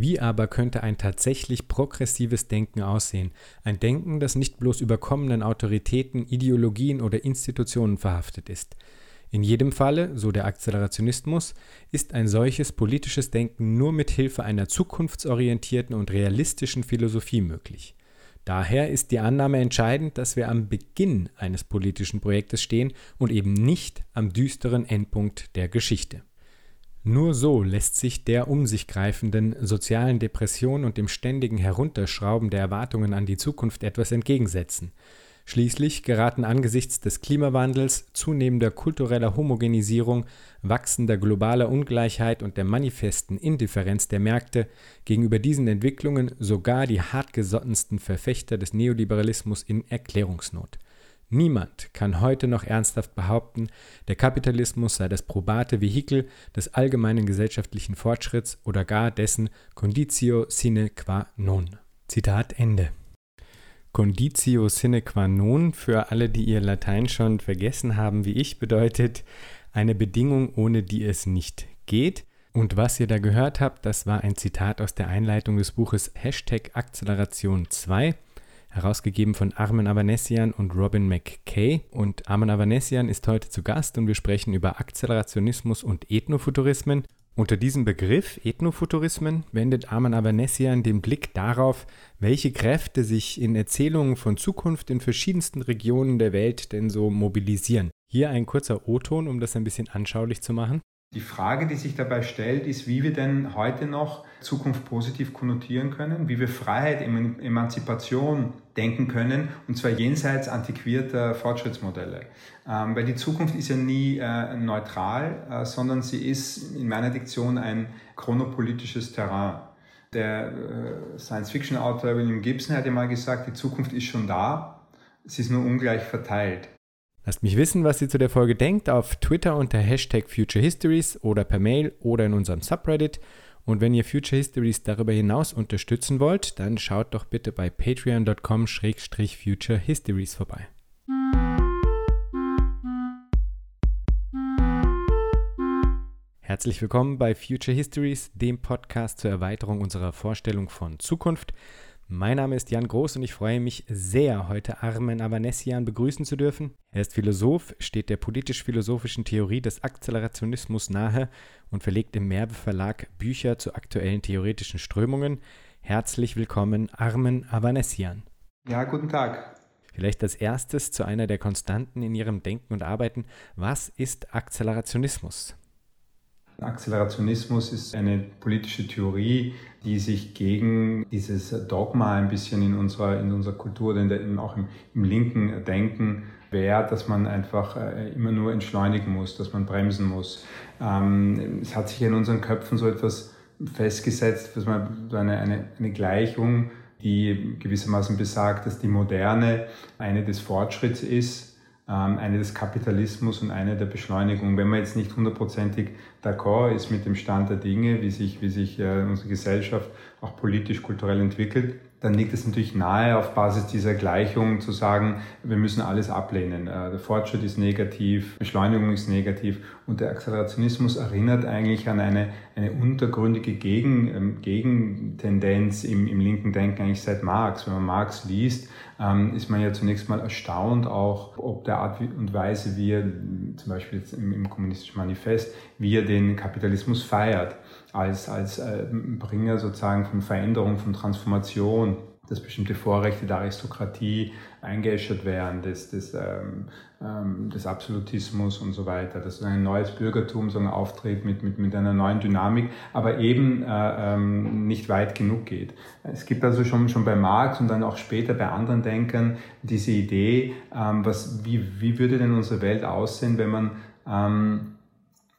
Wie aber könnte ein tatsächlich progressives Denken aussehen? Ein Denken, das nicht bloß überkommenen Autoritäten, Ideologien oder Institutionen verhaftet ist. In jedem Falle, so der Akzelerationismus, ist ein solches politisches Denken nur mit Hilfe einer zukunftsorientierten und realistischen Philosophie möglich. Daher ist die Annahme entscheidend, dass wir am Beginn eines politischen Projektes stehen und eben nicht am düsteren Endpunkt der Geschichte. Nur so lässt sich der um sich greifenden sozialen Depression und dem ständigen Herunterschrauben der Erwartungen an die Zukunft etwas entgegensetzen. Schließlich geraten angesichts des Klimawandels, zunehmender kultureller Homogenisierung, wachsender globaler Ungleichheit und der manifesten Indifferenz der Märkte gegenüber diesen Entwicklungen sogar die hartgesottensten Verfechter des Neoliberalismus in Erklärungsnot. Niemand kann heute noch ernsthaft behaupten, der Kapitalismus sei das probate Vehikel des allgemeinen gesellschaftlichen Fortschritts oder gar dessen Conditio sine qua non. Zitat Ende. Conditio sine qua non, für alle, die ihr Latein schon vergessen haben wie ich, bedeutet eine Bedingung, ohne die es nicht geht. Und was ihr da gehört habt, das war ein Zitat aus der Einleitung des Buches Hashtag Akzeleration 2, herausgegeben von Armen Avanesian und Robin McKay. Und Armen Avanesian ist heute zu Gast und wir sprechen über Akzelerationismus und Ethnofuturismen unter diesem Begriff Ethnofuturismen wendet Arman Avanesian den Blick darauf, welche Kräfte sich in Erzählungen von Zukunft in verschiedensten Regionen der Welt denn so mobilisieren. Hier ein kurzer O-Ton, um das ein bisschen anschaulich zu machen. Die Frage, die sich dabei stellt, ist, wie wir denn heute noch Zukunft positiv konnotieren können, wie wir Freiheit, Emanzipation denken können, und zwar jenseits antiquierter Fortschrittsmodelle. Ähm, weil die Zukunft ist ja nie äh, neutral, äh, sondern sie ist in meiner Diktion ein chronopolitisches Terrain. Der äh, Science-Fiction-Autor William Gibson hat ja mal gesagt, die Zukunft ist schon da, sie ist nur ungleich verteilt. Lasst mich wissen, was ihr zu der Folge denkt, auf Twitter unter Hashtag Future Histories oder per Mail oder in unserem Subreddit. Und wenn ihr Future Histories darüber hinaus unterstützen wollt, dann schaut doch bitte bei patreon.com-future histories vorbei. Herzlich willkommen bei Future Histories, dem Podcast zur Erweiterung unserer Vorstellung von Zukunft. Mein Name ist Jan Groß und ich freue mich sehr, heute Armen Avanesian begrüßen zu dürfen. Er ist Philosoph, steht der politisch-philosophischen Theorie des Akzelerationismus nahe und verlegt im Merbe Verlag Bücher zu aktuellen theoretischen Strömungen. Herzlich willkommen, Armen Avanesian. Ja, guten Tag. Vielleicht als erstes zu einer der Konstanten in Ihrem Denken und Arbeiten. Was ist Akzelerationismus? Akzelerationismus ist eine politische Theorie, die sich gegen dieses Dogma ein bisschen in unserer, in unserer Kultur, denn auch im, im linken Denken wehrt, dass man einfach äh, immer nur entschleunigen muss, dass man bremsen muss. Ähm, es hat sich in unseren Köpfen so etwas festgesetzt, dass man eine, eine, eine Gleichung, die gewissermaßen besagt, dass die Moderne eine des Fortschritts ist eine des Kapitalismus und eine der Beschleunigung. Wenn man jetzt nicht hundertprozentig d'accord ist mit dem Stand der Dinge, wie sich, wie sich äh, unsere Gesellschaft auch politisch, kulturell entwickelt, dann liegt es natürlich nahe, auf Basis dieser Gleichung zu sagen, wir müssen alles ablehnen. Äh, der Fortschritt ist negativ, Beschleunigung ist negativ und der Akzelerationismus erinnert eigentlich an eine, eine untergründige Gegen, ähm, Gegentendenz im, im linken Denken eigentlich seit Marx. Wenn man Marx liest, ähm, ist man ja zunächst mal erstaunt auch, ob der Art und Weise, wie er zum Beispiel jetzt im, im kommunistischen Manifest, wie er den Kapitalismus feiert als, als äh, Bringer sozusagen von Veränderung, von Transformation, dass bestimmte Vorrechte der Aristokratie eingeäschert werden, des, des, ähm, ähm, des Absolutismus und so weiter, dass ein neues Bürgertum so auftritt mit, mit, mit einer neuen Dynamik, aber eben äh, ähm, nicht weit genug geht. Es gibt also schon, schon bei Marx und dann auch später bei anderen Denkern diese Idee, ähm, was, wie, wie würde denn unsere Welt aussehen, wenn man ähm,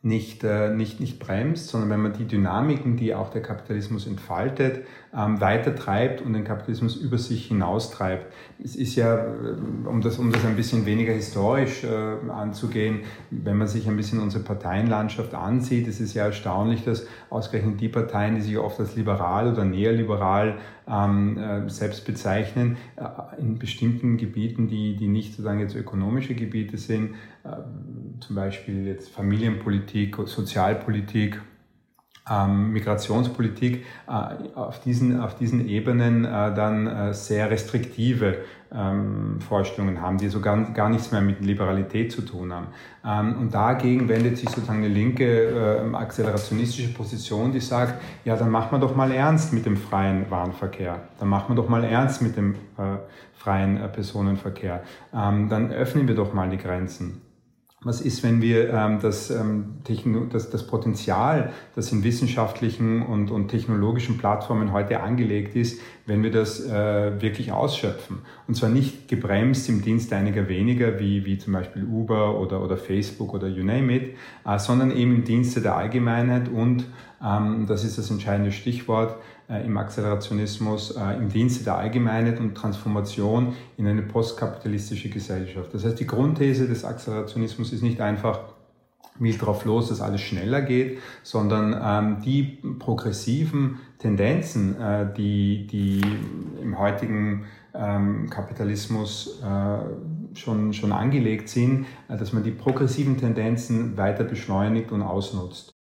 nicht, äh, nicht, nicht bremst, sondern wenn man die Dynamiken, die auch der Kapitalismus entfaltet, ähm, weiter treibt und den Kapitalismus über sich hinaustreibt. Es ist ja, äh, um das, um das ein bisschen weniger historisch äh, anzugehen, wenn man sich ein bisschen unsere Parteienlandschaft ansieht, es ist ja erstaunlich, dass ausgerechnet die Parteien, die sich oft als liberal oder neoliberal ähm, äh, selbst bezeichnen, äh, in bestimmten Gebieten, die, die nicht sozusagen jetzt ökonomische Gebiete sind, äh, zum Beispiel jetzt Familienpolitik, Sozialpolitik, ähm, Migrationspolitik äh, auf, diesen, auf diesen Ebenen äh, dann äh, sehr restriktive ähm, Vorstellungen haben, die so gar, gar nichts mehr mit Liberalität zu tun haben. Ähm, und dagegen wendet sich sozusagen eine linke äh, akzelerationistische Position, die sagt, ja, dann machen wir doch mal ernst mit dem freien Warenverkehr, dann machen wir doch mal ernst mit dem äh, freien äh, Personenverkehr, ähm, dann öffnen wir doch mal die Grenzen. Was ist, wenn wir ähm, das, ähm, das, das Potenzial, das in wissenschaftlichen und, und technologischen Plattformen heute angelegt ist, wenn wir das äh, wirklich ausschöpfen? Und zwar nicht gebremst im Dienst einiger weniger, wie, wie zum Beispiel Uber oder, oder Facebook oder you name it, äh, sondern eben im Dienste der Allgemeinheit und, ähm, das ist das entscheidende Stichwort, im Akzelerationismus äh, im Dienste der Allgemeinheit und Transformation in eine postkapitalistische Gesellschaft. Das heißt, die Grundthese des Akzelerationismus ist nicht einfach, wild drauf los, dass alles schneller geht, sondern ähm, die progressiven Tendenzen, äh, die, die im heutigen ähm, Kapitalismus äh, schon, schon angelegt sind, äh, dass man die progressiven Tendenzen weiter beschleunigt und ausnutzt.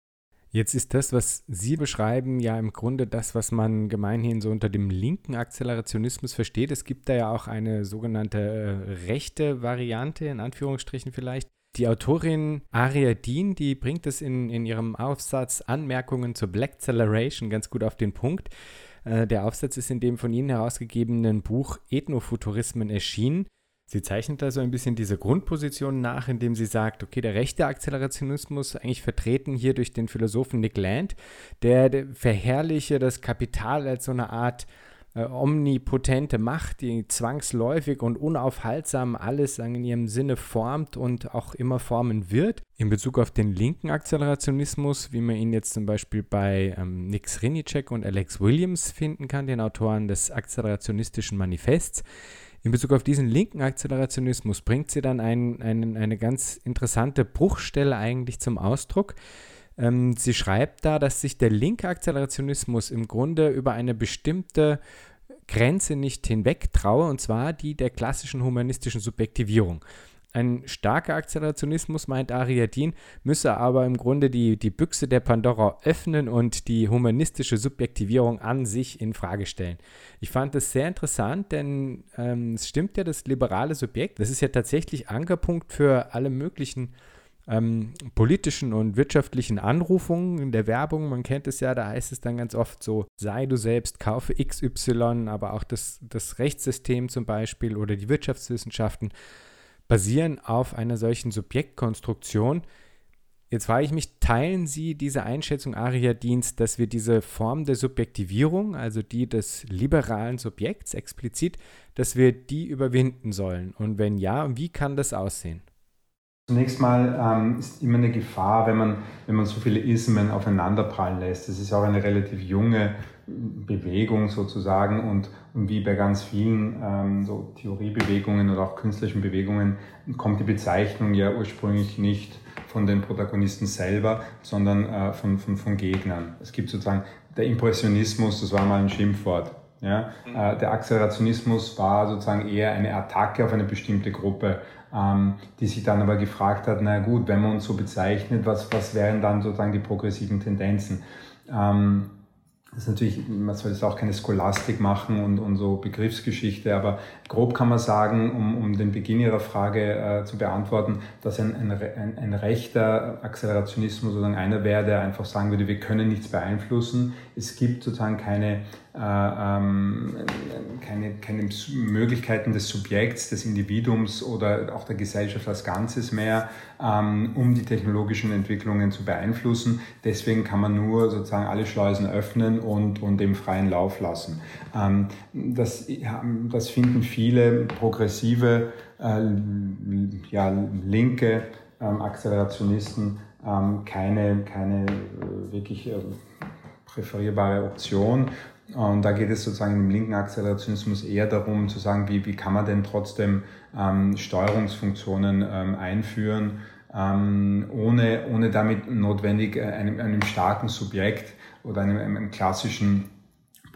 Jetzt ist das, was Sie beschreiben, ja im Grunde das, was man gemeinhin so unter dem linken Akzelerationismus versteht. Es gibt da ja auch eine sogenannte äh, rechte Variante, in Anführungsstrichen vielleicht. Die Autorin Aria Dean, die bringt es in, in ihrem Aufsatz Anmerkungen zur Black Acceleration ganz gut auf den Punkt. Äh, der Aufsatz ist in dem von Ihnen herausgegebenen Buch Ethnofuturismen erschienen. Sie zeichnet da so ein bisschen diese Grundposition nach, indem sie sagt, okay, der rechte Akzelerationismus, eigentlich vertreten hier durch den Philosophen Nick Land, der, verherrliche das Kapital als so eine Art äh, omnipotente Macht, die zwangsläufig und unaufhaltsam alles in ihrem Sinne formt und auch immer formen wird. In Bezug auf den linken Akzelerationismus, wie man ihn jetzt zum Beispiel bei ähm, Nick Srinicek und Alex Williams finden kann, den Autoren des Akzelerationistischen Manifests, in Bezug auf diesen linken Akzelerationismus bringt sie dann ein, ein, eine ganz interessante Bruchstelle eigentlich zum Ausdruck. Ähm, sie schreibt da, dass sich der linke Akzelerationismus im Grunde über eine bestimmte Grenze nicht hinweg traue, und zwar die der klassischen humanistischen Subjektivierung. Ein starker Akzelerationismus, meint Ariadin, müsse aber im Grunde die, die Büchse der Pandora öffnen und die humanistische Subjektivierung an sich in Frage stellen. Ich fand das sehr interessant, denn ähm, es stimmt ja, das liberale Subjekt, das ist ja tatsächlich Ankerpunkt für alle möglichen ähm, politischen und wirtschaftlichen Anrufungen in der Werbung. Man kennt es ja, da heißt es dann ganz oft so, sei du selbst, kaufe XY, aber auch das, das Rechtssystem zum Beispiel oder die Wirtschaftswissenschaften basieren auf einer solchen Subjektkonstruktion. Jetzt frage ich mich, teilen Sie diese Einschätzung Aria Dienst, dass wir diese Form der Subjektivierung, also die des liberalen Subjekts explizit, dass wir die überwinden sollen? Und wenn ja, wie kann das aussehen? Zunächst mal ähm, ist immer eine Gefahr, wenn man, wenn man so viele Ismen aufeinanderprallen lässt. Das ist auch eine relativ junge Bewegung sozusagen und, und wie bei ganz vielen ähm, so Theoriebewegungen oder auch künstlerischen Bewegungen kommt die Bezeichnung ja ursprünglich nicht von den Protagonisten selber, sondern äh, von, von, von Gegnern. Es gibt sozusagen der Impressionismus, das war mal ein Schimpfwort. Ja? Mhm. Äh, der Accelerationismus war sozusagen eher eine Attacke auf eine bestimmte Gruppe, ähm, die sich dann aber gefragt hat, na gut, wenn man uns so bezeichnet, was, was wären dann sozusagen die progressiven Tendenzen? Ähm, das ist natürlich, man soll jetzt auch keine Scholastik machen und, und so Begriffsgeschichte, aber grob kann man sagen, um, um den Beginn Ihrer Frage äh, zu beantworten, dass ein, ein, ein rechter Accelerationismus sozusagen einer wäre, der einfach sagen würde, wir können nichts beeinflussen. Es gibt sozusagen keine keine, keine Möglichkeiten des Subjekts, des Individuums oder auch der Gesellschaft als Ganzes mehr, ähm, um die technologischen Entwicklungen zu beeinflussen. Deswegen kann man nur sozusagen alle Schleusen öffnen und, und im freien Lauf lassen. Ähm, das, das finden viele progressive, äh, ja, linke ähm, Akzelerationisten ähm, keine, keine äh, wirklich äh, präferierbare Option. Und da geht es sozusagen im linken Akzelerationismus eher darum zu sagen, wie, wie kann man denn trotzdem ähm, Steuerungsfunktionen ähm, einführen, ähm, ohne, ohne damit notwendig äh, einem, einem starken Subjekt oder einem, einem klassischen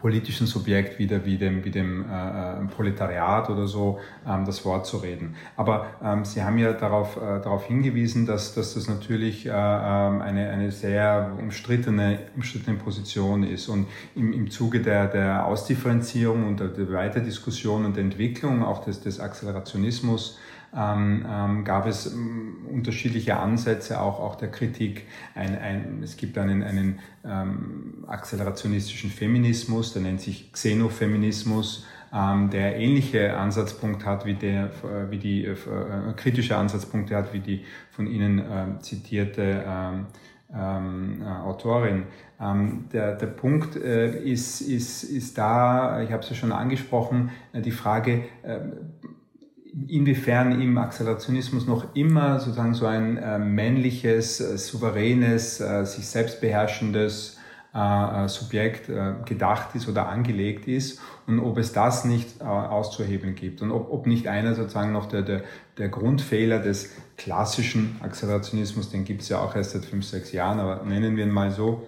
politischen Subjekt wie, der, wie dem, wie dem äh, äh, Proletariat oder so ähm, das Wort zu reden. Aber ähm, Sie haben ja darauf, äh, darauf hingewiesen, dass, dass das natürlich äh, ähm, eine, eine sehr umstrittene, umstrittene Position ist. Und im, im Zuge der, der Ausdifferenzierung und der, der Weiterdiskussion und der Entwicklung auch des, des Accelerationismus ähm, ähm, gab es ähm, unterschiedliche Ansätze auch, auch der Kritik. Ein, ein, es gibt einen, einen ähm, akzelerationistischen Feminismus, der nennt sich Xenofeminismus, ähm, der ähnliche Ansatzpunkt hat wie der, äh, wie die äh, äh, kritische Ansatzpunkte hat wie die von Ihnen äh, zitierte ähm, ähm, äh, Autorin. Der, der Punkt äh, ist, ist, ist da, ich habe es ja schon angesprochen, die Frage, inwiefern im Accelerationismus noch immer sozusagen so ein äh, männliches, äh, souveränes, äh, sich selbst beherrschendes äh, äh, Subjekt äh, gedacht ist oder angelegt ist und ob es das nicht auszuhebeln gibt und ob, ob nicht einer sozusagen noch der, der, der Grundfehler des klassischen Accelerationismus, den gibt es ja auch erst seit fünf, sechs Jahren, aber nennen wir ihn mal so,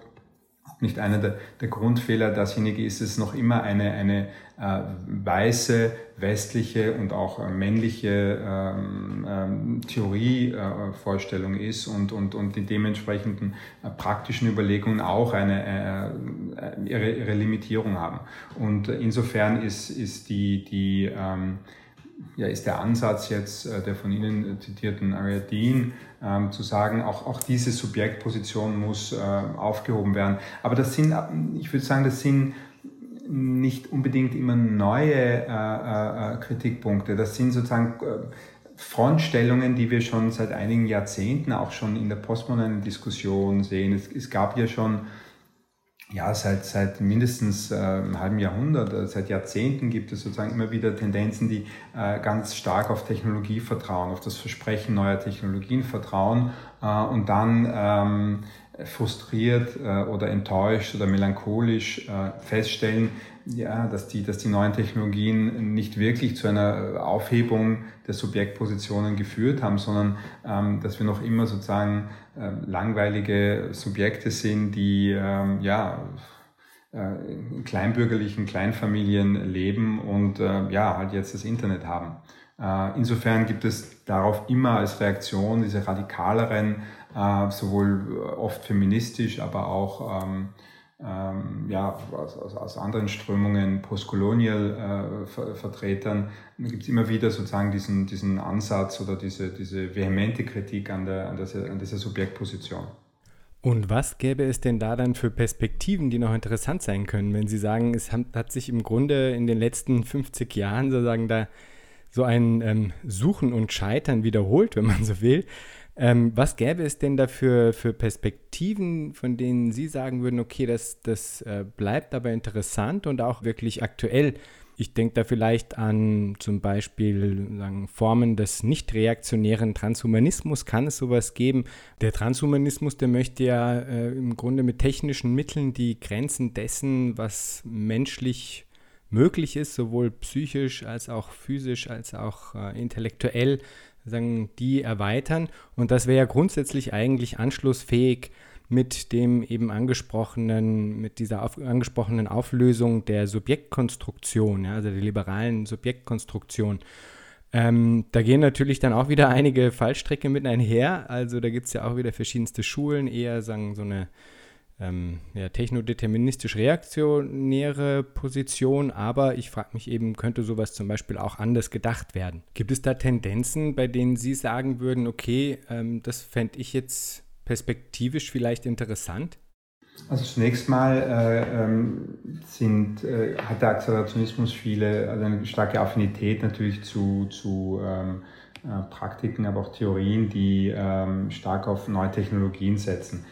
nicht einer der, der Grundfehler dasjenige ist, es noch immer eine, eine äh, weiße, westliche und auch äh, männliche ähm, ähm, Theorievorstellung äh, ist und, und, und die dementsprechenden äh, praktischen Überlegungen auch eine, äh, ihre, ihre Limitierung haben. Und insofern ist, ist die, die ähm, ja, ist der Ansatz jetzt äh, der von Ihnen zitierten Ariadne, ähm, zu sagen, auch, auch diese Subjektposition muss äh, aufgehoben werden. Aber das sind, ich würde sagen, das sind nicht unbedingt immer neue äh, äh, äh Kritikpunkte. Das sind sozusagen äh, Frontstellungen, die wir schon seit einigen Jahrzehnten auch schon in der postmodernen Diskussion sehen. Es, es gab ja schon ja, seit, seit mindestens äh, einem halben Jahrhundert, äh, seit Jahrzehnten gibt es sozusagen immer wieder Tendenzen, die äh, ganz stark auf Technologie vertrauen, auf das Versprechen neuer Technologien vertrauen äh, und dann ähm, frustriert äh, oder enttäuscht oder melancholisch äh, feststellen, ja, dass die, dass die neuen Technologien nicht wirklich zu einer Aufhebung der Subjektpositionen geführt haben, sondern ähm, dass wir noch immer sozusagen langweilige Subjekte sind, die ähm, ja äh, in kleinbürgerlichen Kleinfamilien leben und äh, ja halt jetzt das Internet haben. Äh, insofern gibt es darauf immer als Reaktion diese radikaleren sowohl oft feministisch, aber auch ähm, ja, aus, aus, aus, anderen Strömungen, Postcolonial-Vertretern, äh, gibt es immer wieder sozusagen diesen, diesen Ansatz oder diese, diese vehemente Kritik an, der, an, dieser, an dieser Subjektposition. Und was gäbe es denn da dann für Perspektiven, die noch interessant sein können, wenn Sie sagen, es hat sich im Grunde in den letzten 50 Jahren sozusagen da so ein ähm, Suchen und Scheitern wiederholt, wenn man so will. Ähm, was gäbe es denn dafür für Perspektiven, von denen Sie sagen würden, okay, das, das äh, bleibt aber interessant und auch wirklich aktuell? Ich denke da vielleicht an zum Beispiel sagen, Formen des nicht reaktionären Transhumanismus. Kann es sowas geben? Der Transhumanismus, der möchte ja äh, im Grunde mit technischen Mitteln die Grenzen dessen, was menschlich möglich ist, sowohl psychisch als auch physisch als auch äh, intellektuell sagen, die erweitern. Und das wäre ja grundsätzlich eigentlich anschlussfähig mit dem eben angesprochenen, mit dieser auf, angesprochenen Auflösung der Subjektkonstruktion, ja, also der liberalen Subjektkonstruktion. Ähm, da gehen natürlich dann auch wieder einige Fallstrecke mit einher. Also da gibt es ja auch wieder verschiedenste Schulen, eher sagen so eine ähm, ja, technodeterministisch-reaktionäre Position, aber ich frage mich eben, könnte sowas zum Beispiel auch anders gedacht werden? Gibt es da Tendenzen, bei denen Sie sagen würden, okay, ähm, das fände ich jetzt perspektivisch vielleicht interessant? Also zunächst mal äh, ähm, sind, äh, hat der Accelerationismus viele, also eine starke Affinität natürlich zu, zu ähm, äh, Praktiken, aber auch Theorien, die ähm, stark auf neue Technologien setzen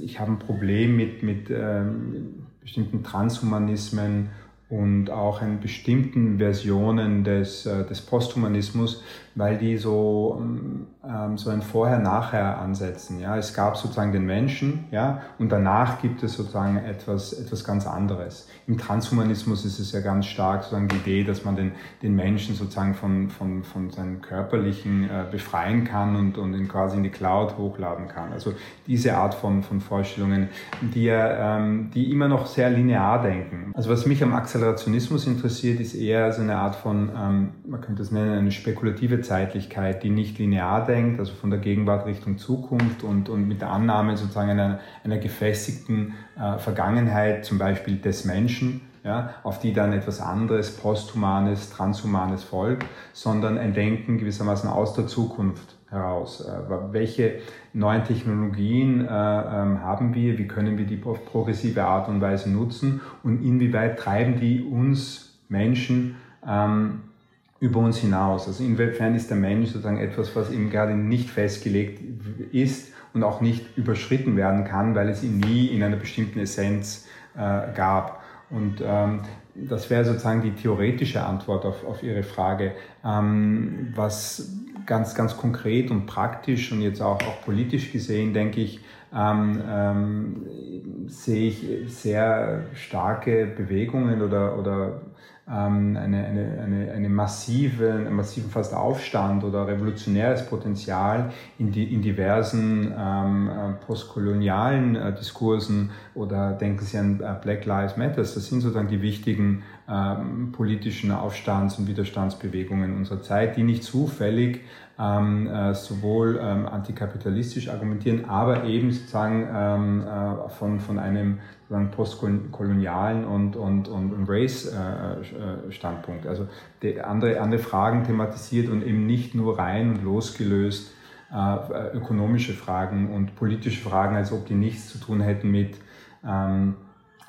ich habe ein Problem mit, mit ähm, bestimmten Transhumanismen und auch in bestimmten Versionen des, äh, des Posthumanismus, weil die so, ähm, so ein Vorher-Nachher ansetzen. Ja? Es gab sozusagen den Menschen ja? und danach gibt es sozusagen etwas, etwas ganz anderes. Im Transhumanismus ist es ja ganz stark sozusagen die Idee, dass man den, den Menschen sozusagen von, von, von seinem Körperlichen äh, befreien kann und, und ihn quasi in die Cloud hochladen kann. Also diese Art von, von Vorstellungen, die, ähm, die immer noch sehr linear denken. Also was mich am Akzelerationismus interessiert, ist eher so eine Art von, ähm, man könnte es nennen, eine spekulative Zeitlichkeit, die nicht linear denkt, also von der Gegenwart Richtung Zukunft und, und mit der Annahme sozusagen einer, einer gefestigten äh, Vergangenheit, zum Beispiel des Menschen, ja, auf die dann etwas anderes, posthumanes, transhumanes folgt, sondern ein Denken gewissermaßen aus der Zukunft heraus. Äh, welche neuen Technologien äh, ähm, haben wir? Wie können wir die auf progressive Art und Weise nutzen? Und inwieweit treiben die uns Menschen ähm, über uns hinaus? Also inwiefern ist der Mensch sozusagen etwas, was eben gerade nicht festgelegt ist und auch nicht überschritten werden kann, weil es ihn nie in einer bestimmten Essenz äh, gab. Und ähm, das wäre sozusagen die theoretische Antwort auf, auf Ihre Frage. Ähm, was ganz, ganz konkret und praktisch und jetzt auch, auch politisch gesehen, denke ich, ähm, ähm, sehe ich sehr starke Bewegungen oder, oder eine, eine, eine, eine massive, einen massiven fast Aufstand oder revolutionäres Potenzial in, die, in diversen ähm, äh, postkolonialen äh, Diskursen oder denken Sie an äh, Black Lives Matter. Das sind sozusagen die wichtigen ähm, politischen Aufstands- und Widerstandsbewegungen unserer Zeit, die nicht zufällig ähm, äh, sowohl ähm, antikapitalistisch argumentieren, aber eben sozusagen ähm, äh, von, von einem sozusagen postkolonialen und, und, und, und Race-Standpunkt. Äh, also die andere, andere Fragen thematisiert und eben nicht nur rein und losgelöst äh, ökonomische Fragen und politische Fragen, als ob die nichts zu tun hätten mit ähm,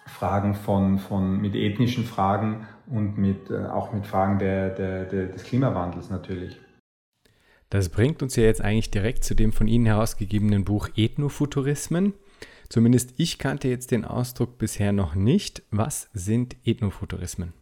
Fragen von, von, mit ethnischen Fragen und mit, äh, auch mit Fragen der, der, der, des Klimawandels natürlich. Das bringt uns ja jetzt eigentlich direkt zu dem von Ihnen herausgegebenen Buch Ethnofuturismen. Zumindest ich kannte jetzt den Ausdruck bisher noch nicht. Was sind Ethnofuturismen?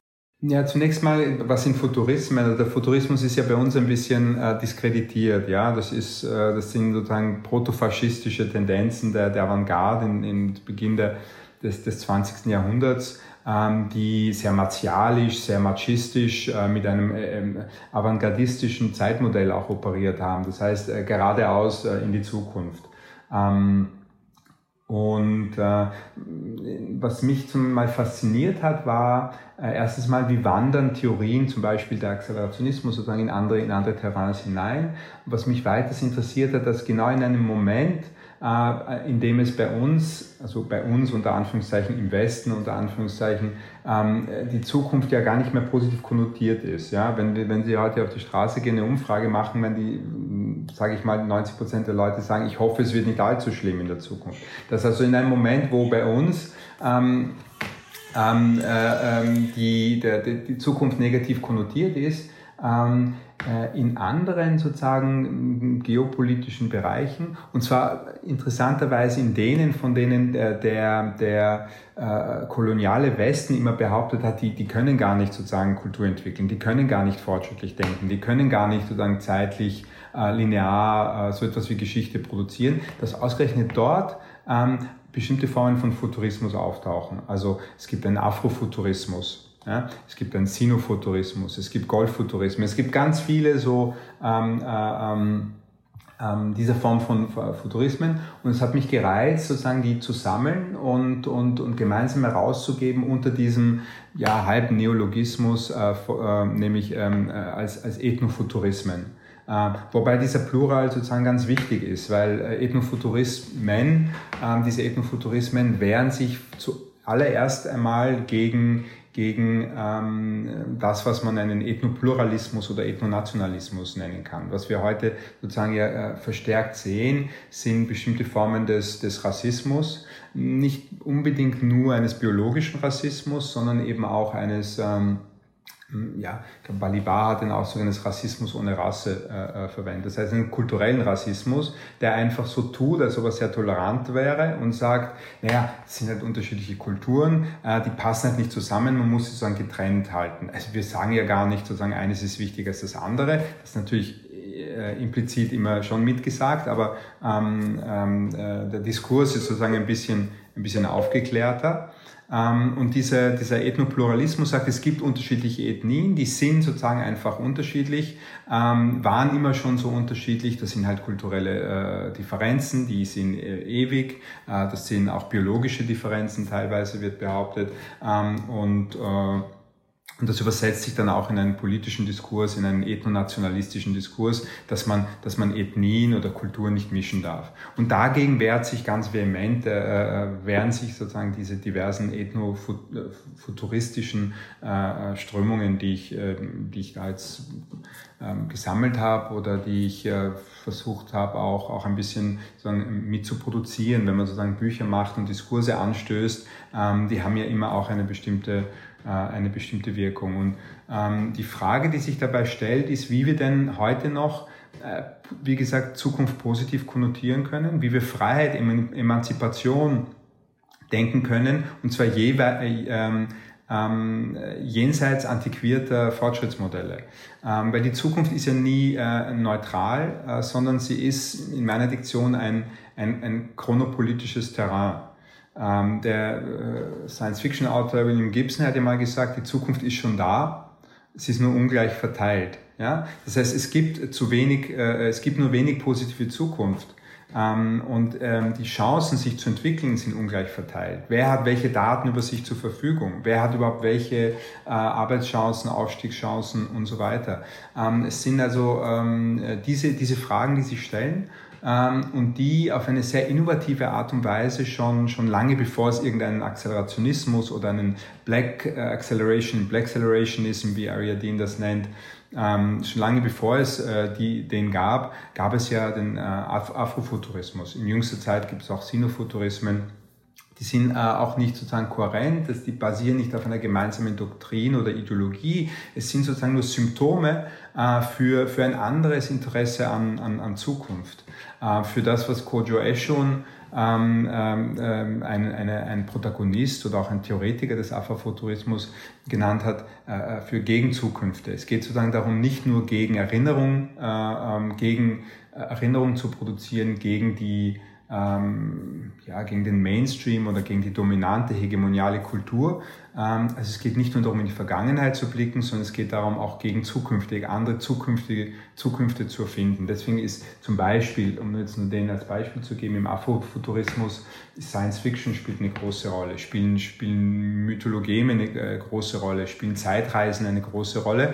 Ja, zunächst mal, was sind Futurismen? Also der Futurismus ist ja bei uns ein bisschen äh, diskreditiert. Ja, das ist, äh, das sind sozusagen protofaschistische Tendenzen der, der Avantgarde in Beginn der, des, des 20. Jahrhunderts. Ähm, die sehr martialisch, sehr machistisch äh, mit einem äh, ähm, avantgardistischen Zeitmodell auch operiert haben. Das heißt, äh, geradeaus in die Zukunft. Ähm, und was mich zum mal fasziniert hat, war erstens mal, wie wandern Theorien, zum Beispiel der Accelerationismus, sozusagen in andere, in andere Terrains hinein. Was mich weiters interessiert hat, dass genau in einem Moment, äh, indem es bei uns, also bei uns unter Anführungszeichen im Westen unter Anführungszeichen, ähm, die Zukunft ja gar nicht mehr positiv konnotiert ist. Ja? Wenn, wenn Sie heute auf die Straße gehen, eine Umfrage machen, wenn die, sage ich mal, 90 Prozent der Leute sagen, ich hoffe, es wird nicht allzu schlimm in der Zukunft. Das ist also in einem Moment, wo bei uns ähm, ähm, äh, ähm, die, der, die Zukunft negativ konnotiert ist, ähm, äh, in anderen sozusagen geopolitischen Bereichen und zwar interessanterweise in denen, von denen der, der, der äh, koloniale Westen immer behauptet hat, die, die können gar nicht sozusagen Kultur entwickeln, die können gar nicht fortschrittlich denken, die können gar nicht sozusagen zeitlich äh, linear äh, so etwas wie Geschichte produzieren, dass ausgerechnet dort ähm, bestimmte Formen von Futurismus auftauchen. Also es gibt einen Afrofuturismus, ja, es gibt einen Sinofuturismus, es gibt Golffuturismus, es gibt ganz viele so ähm, äh, ähm, ähm, dieser Form von Futurismen und es hat mich gereizt, sozusagen die zu sammeln und, und, und gemeinsam herauszugeben unter diesem ja, halben Neologismus, äh, äh, nämlich ähm, äh, als, als Ethnofuturismen. Uh, wobei dieser Plural sozusagen ganz wichtig ist, weil äh, Ethnofuturismen, äh, diese Ethnofuturismen wehren sich zuallererst einmal gegen gegen ähm, das, was man einen Ethnopluralismus oder Ethnonationalismus nennen kann. Was wir heute sozusagen ja äh, verstärkt sehen, sind bestimmte Formen des, des Rassismus, nicht unbedingt nur eines biologischen Rassismus, sondern eben auch eines ähm, hm, ja, ich glaube, Balibar hat den Ausdruck eines Rassismus ohne Rasse äh, äh, verwendet. Das heißt, einen kulturellen Rassismus, der einfach so tut, als ob er sehr tolerant wäre und sagt, naja, es sind halt unterschiedliche Kulturen, äh, die passen halt nicht zusammen, man muss sie sozusagen getrennt halten. Also wir sagen ja gar nicht sozusagen, eines ist wichtiger als das andere. Das ist natürlich äh, implizit immer schon mitgesagt, aber ähm, ähm, äh, der Diskurs ist sozusagen ein bisschen, ein bisschen aufgeklärter. Ähm, und dieser, dieser Ethnopluralismus sagt, es gibt unterschiedliche Ethnien, die sind sozusagen einfach unterschiedlich, ähm, waren immer schon so unterschiedlich. Das sind halt kulturelle äh, Differenzen, die sind äh, ewig. Äh, das sind auch biologische Differenzen, teilweise wird behauptet. Ähm, und und das übersetzt sich dann auch in einen politischen Diskurs, in einen ethnonationalistischen Diskurs, dass man, dass man Ethnien oder Kulturen nicht mischen darf. Und dagegen wehrt sich ganz vehement, äh, äh wehren sich sozusagen diese diversen ethnofuturistischen äh, Strömungen, die ich, äh, die ich da jetzt äh, gesammelt habe oder die ich äh, versucht habe, auch, auch ein bisschen sozusagen mit zu produzieren, wenn man sozusagen Bücher macht und Diskurse anstößt. Ähm, die haben ja immer auch eine bestimmte eine bestimmte Wirkung. Und ähm, die Frage, die sich dabei stellt, ist, wie wir denn heute noch, äh, wie gesagt, Zukunft positiv konnotieren können, wie wir Freiheit, Emanzipation denken können, und zwar jeweils, äh, ähm, ähm, jenseits antiquierter Fortschrittsmodelle. Ähm, weil die Zukunft ist ja nie äh, neutral, äh, sondern sie ist in meiner Diktion ein, ein, ein chronopolitisches Terrain. Ähm, der äh, Science-Fiction-Autor William Gibson hat ja mal gesagt, die Zukunft ist schon da, sie ist nur ungleich verteilt. Ja? Das heißt, es gibt zu wenig, äh, es gibt nur wenig positive Zukunft. Ähm, und ähm, die Chancen, sich zu entwickeln, sind ungleich verteilt. Wer hat welche Daten über sich zur Verfügung? Wer hat überhaupt welche äh, Arbeitschancen, Aufstiegschancen und so weiter? Ähm, es sind also ähm, diese, diese Fragen, die sich stellen und die auf eine sehr innovative Art und Weise schon, schon lange bevor es irgendeinen Akzelerationismus oder einen Black äh, Acceleration, Black Accelerationism, wie Ariadne das nennt, ähm, schon lange bevor es äh, die, den gab, gab es ja den äh, Afrofuturismus. In jüngster Zeit gibt es auch Sinofuturismen. Die sind äh, auch nicht sozusagen kohärent, dass die basieren nicht auf einer gemeinsamen Doktrin oder Ideologie. Es sind sozusagen nur Symptome äh, für, für ein anderes Interesse an, an, an Zukunft. Äh, für das, was Kojo Eshun, ähm, ähm, ähm, ein, eine, ein Protagonist oder auch ein Theoretiker des Afrofuturismus genannt hat, äh, äh, für Gegenzukünfte. Es geht sozusagen darum, nicht nur gegen Erinnerung, äh, ähm, gegen äh, Erinnerung zu produzieren, gegen die ähm, ja, gegen den Mainstream oder gegen die dominante hegemoniale Kultur. Ähm, also es geht nicht nur darum, in die Vergangenheit zu blicken, sondern es geht darum, auch gegen zukünftige, andere zukünftige Zukünfte zu erfinden. Deswegen ist zum Beispiel, um jetzt nur den als Beispiel zu geben, im Afrofuturismus Science Fiction spielt eine große Rolle, spielen, spielen Mythologeme eine äh, große Rolle, spielen Zeitreisen eine große Rolle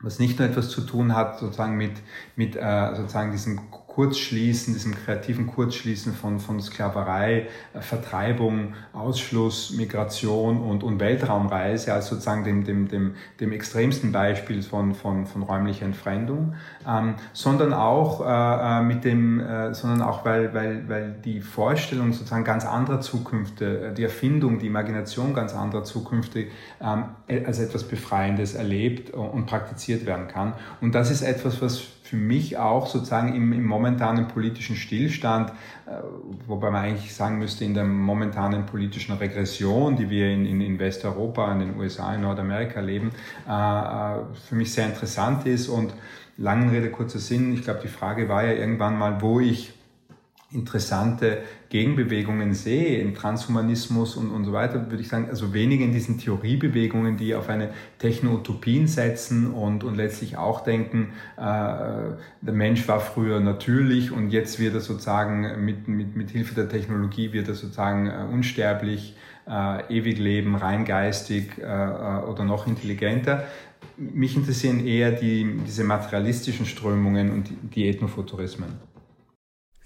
was nicht nur etwas zu tun hat sozusagen mit, mit äh, sozusagen diesem Kurzschließen, diesem kreativen Kurzschließen von, von Sklaverei, äh, Vertreibung, Ausschluss, Migration und, und Weltraumreise als sozusagen dem, dem, dem, dem extremsten Beispiel von, von, von räumlicher Entfremdung, ähm, sondern auch äh, äh, mit dem, äh, sondern auch weil, weil, weil die Vorstellung sozusagen ganz anderer Zukünfte, äh, die Erfindung, die Imagination ganz anderer Zukünfte ähm, als etwas Befreiendes erlebt und praktiziert werden kann. Und das ist etwas, was für mich auch sozusagen im, im momentanen politischen Stillstand, äh, wobei man eigentlich sagen müsste, in der momentanen politischen Regression, die wir in, in, in Westeuropa, in den USA, in Nordamerika leben, äh, äh, für mich sehr interessant ist. Und langen Rede, kurzer Sinn, ich glaube, die Frage war ja irgendwann mal, wo ich interessante Gegenbewegungen sehe, im Transhumanismus und, und so weiter, würde ich sagen, also weniger in diesen Theoriebewegungen, die auf eine Techno-Utopien setzen und, und letztlich auch denken, äh, der Mensch war früher natürlich und jetzt wird er sozusagen mit, mit, mit Hilfe der Technologie wird er sozusagen äh, unsterblich, äh, ewig leben, rein geistig äh, äh oder noch intelligenter. Mich interessieren eher die, diese materialistischen Strömungen und die, die Ethnofuturismen.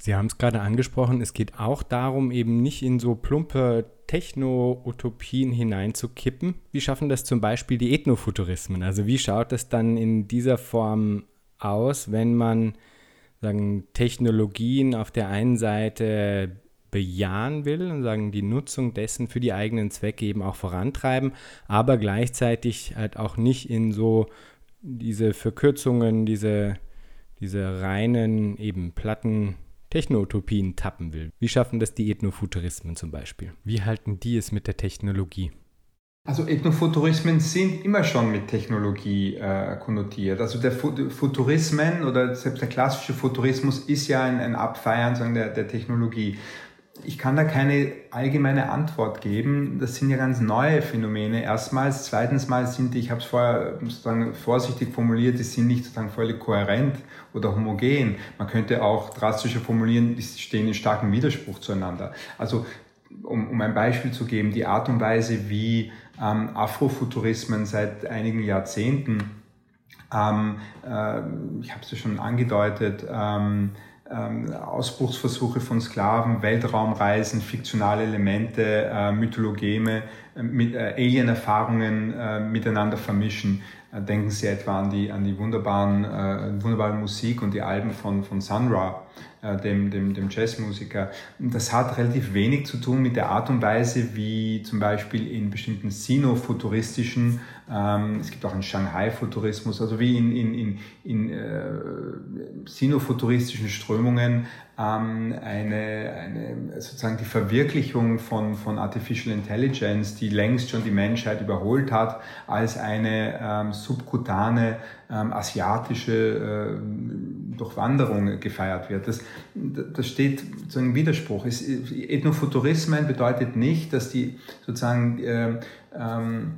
Sie haben es gerade angesprochen, es geht auch darum, eben nicht in so plumpe Techno-Utopien hineinzukippen. Wie schaffen das zum Beispiel die Ethnofuturismen? Also wie schaut das dann in dieser Form aus, wenn man sagen, Technologien auf der einen Seite bejahen will und sagen, die Nutzung dessen für die eigenen Zwecke eben auch vorantreiben, aber gleichzeitig halt auch nicht in so diese Verkürzungen, diese, diese reinen eben platten Techno-Utopien tappen will. Wie schaffen das die Ethnofuturismen zum Beispiel? Wie halten die es mit der Technologie? Also Ethnofuturismen sind immer schon mit Technologie äh, konnotiert. Also der Futurismen oder selbst der klassische Futurismus ist ja ein, ein Abfeiern sagen, der, der Technologie. Ich kann da keine allgemeine Antwort geben. Das sind ja ganz neue Phänomene. Erstmals, zweitens mal sind die, ich habe es vorher sozusagen vorsichtig formuliert, die sind nicht sozusagen völlig kohärent oder homogen. Man könnte auch drastischer formulieren, die stehen in starkem Widerspruch zueinander. Also um, um ein Beispiel zu geben, die Art und Weise, wie ähm, Afrofuturismen seit einigen Jahrzehnten, ähm, äh, ich habe es ja schon angedeutet, ähm, ähm, Ausbruchsversuche von Sklaven, Weltraumreisen, fiktionale Elemente, äh, Mythologeme, äh, mit äh, Alien-Erfahrungen äh, miteinander vermischen. Äh, denken Sie etwa an die, an die wunderbaren, äh, wunderbare Musik und die Alben von, von Sun Ra, dem, dem, dem Jazzmusiker. Das hat relativ wenig zu tun mit der Art und Weise, wie zum Beispiel in bestimmten sino-futuristischen, ähm, es gibt auch einen Shanghai-Futurismus, also wie in, in, in, in äh, sino-futuristischen Strömungen ähm, eine, eine, sozusagen die Verwirklichung von, von Artificial Intelligence, die längst schon die Menschheit überholt hat, als eine ähm, subkutane ähm, asiatische äh, Durchwanderung gefeiert wird. Das, das steht sozusagen im Widerspruch. Es, Ethnofuturismen bedeutet nicht, dass die sozusagen äh, ähm,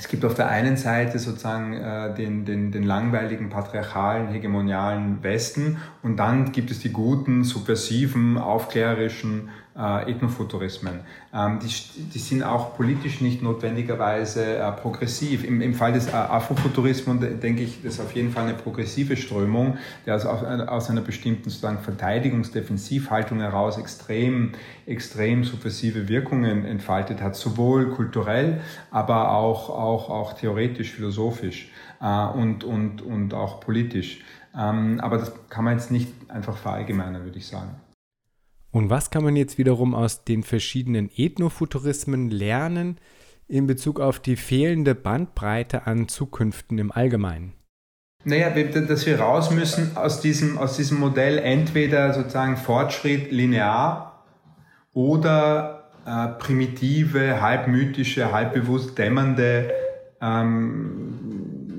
es gibt auf der einen Seite sozusagen äh, den, den, den langweiligen, patriarchalen, hegemonialen Westen und dann gibt es die guten, subversiven, aufklärerischen äh, Ethnofuturismen. Ähm, die, die sind auch politisch nicht notwendigerweise äh, progressiv. Im, Im Fall des äh, Afrofuturismus denke ich, das ist auf jeden Fall eine progressive Strömung, der also aus, aus einer bestimmten sozusagen Verteidigungs-Defensivhaltung heraus extrem, extrem subversive Wirkungen entfaltet hat, sowohl kulturell, aber auch, auch, auch theoretisch, philosophisch äh, und, und, und auch politisch. Ähm, aber das kann man jetzt nicht einfach verallgemeinern, würde ich sagen. Und was kann man jetzt wiederum aus den verschiedenen Ethnofuturismen lernen in Bezug auf die fehlende Bandbreite an Zukünften im Allgemeinen? Naja, dass wir raus müssen aus diesem, aus diesem Modell entweder sozusagen Fortschritt linear oder äh, primitive, halbmythische, halbbewusst dämmernde ähm,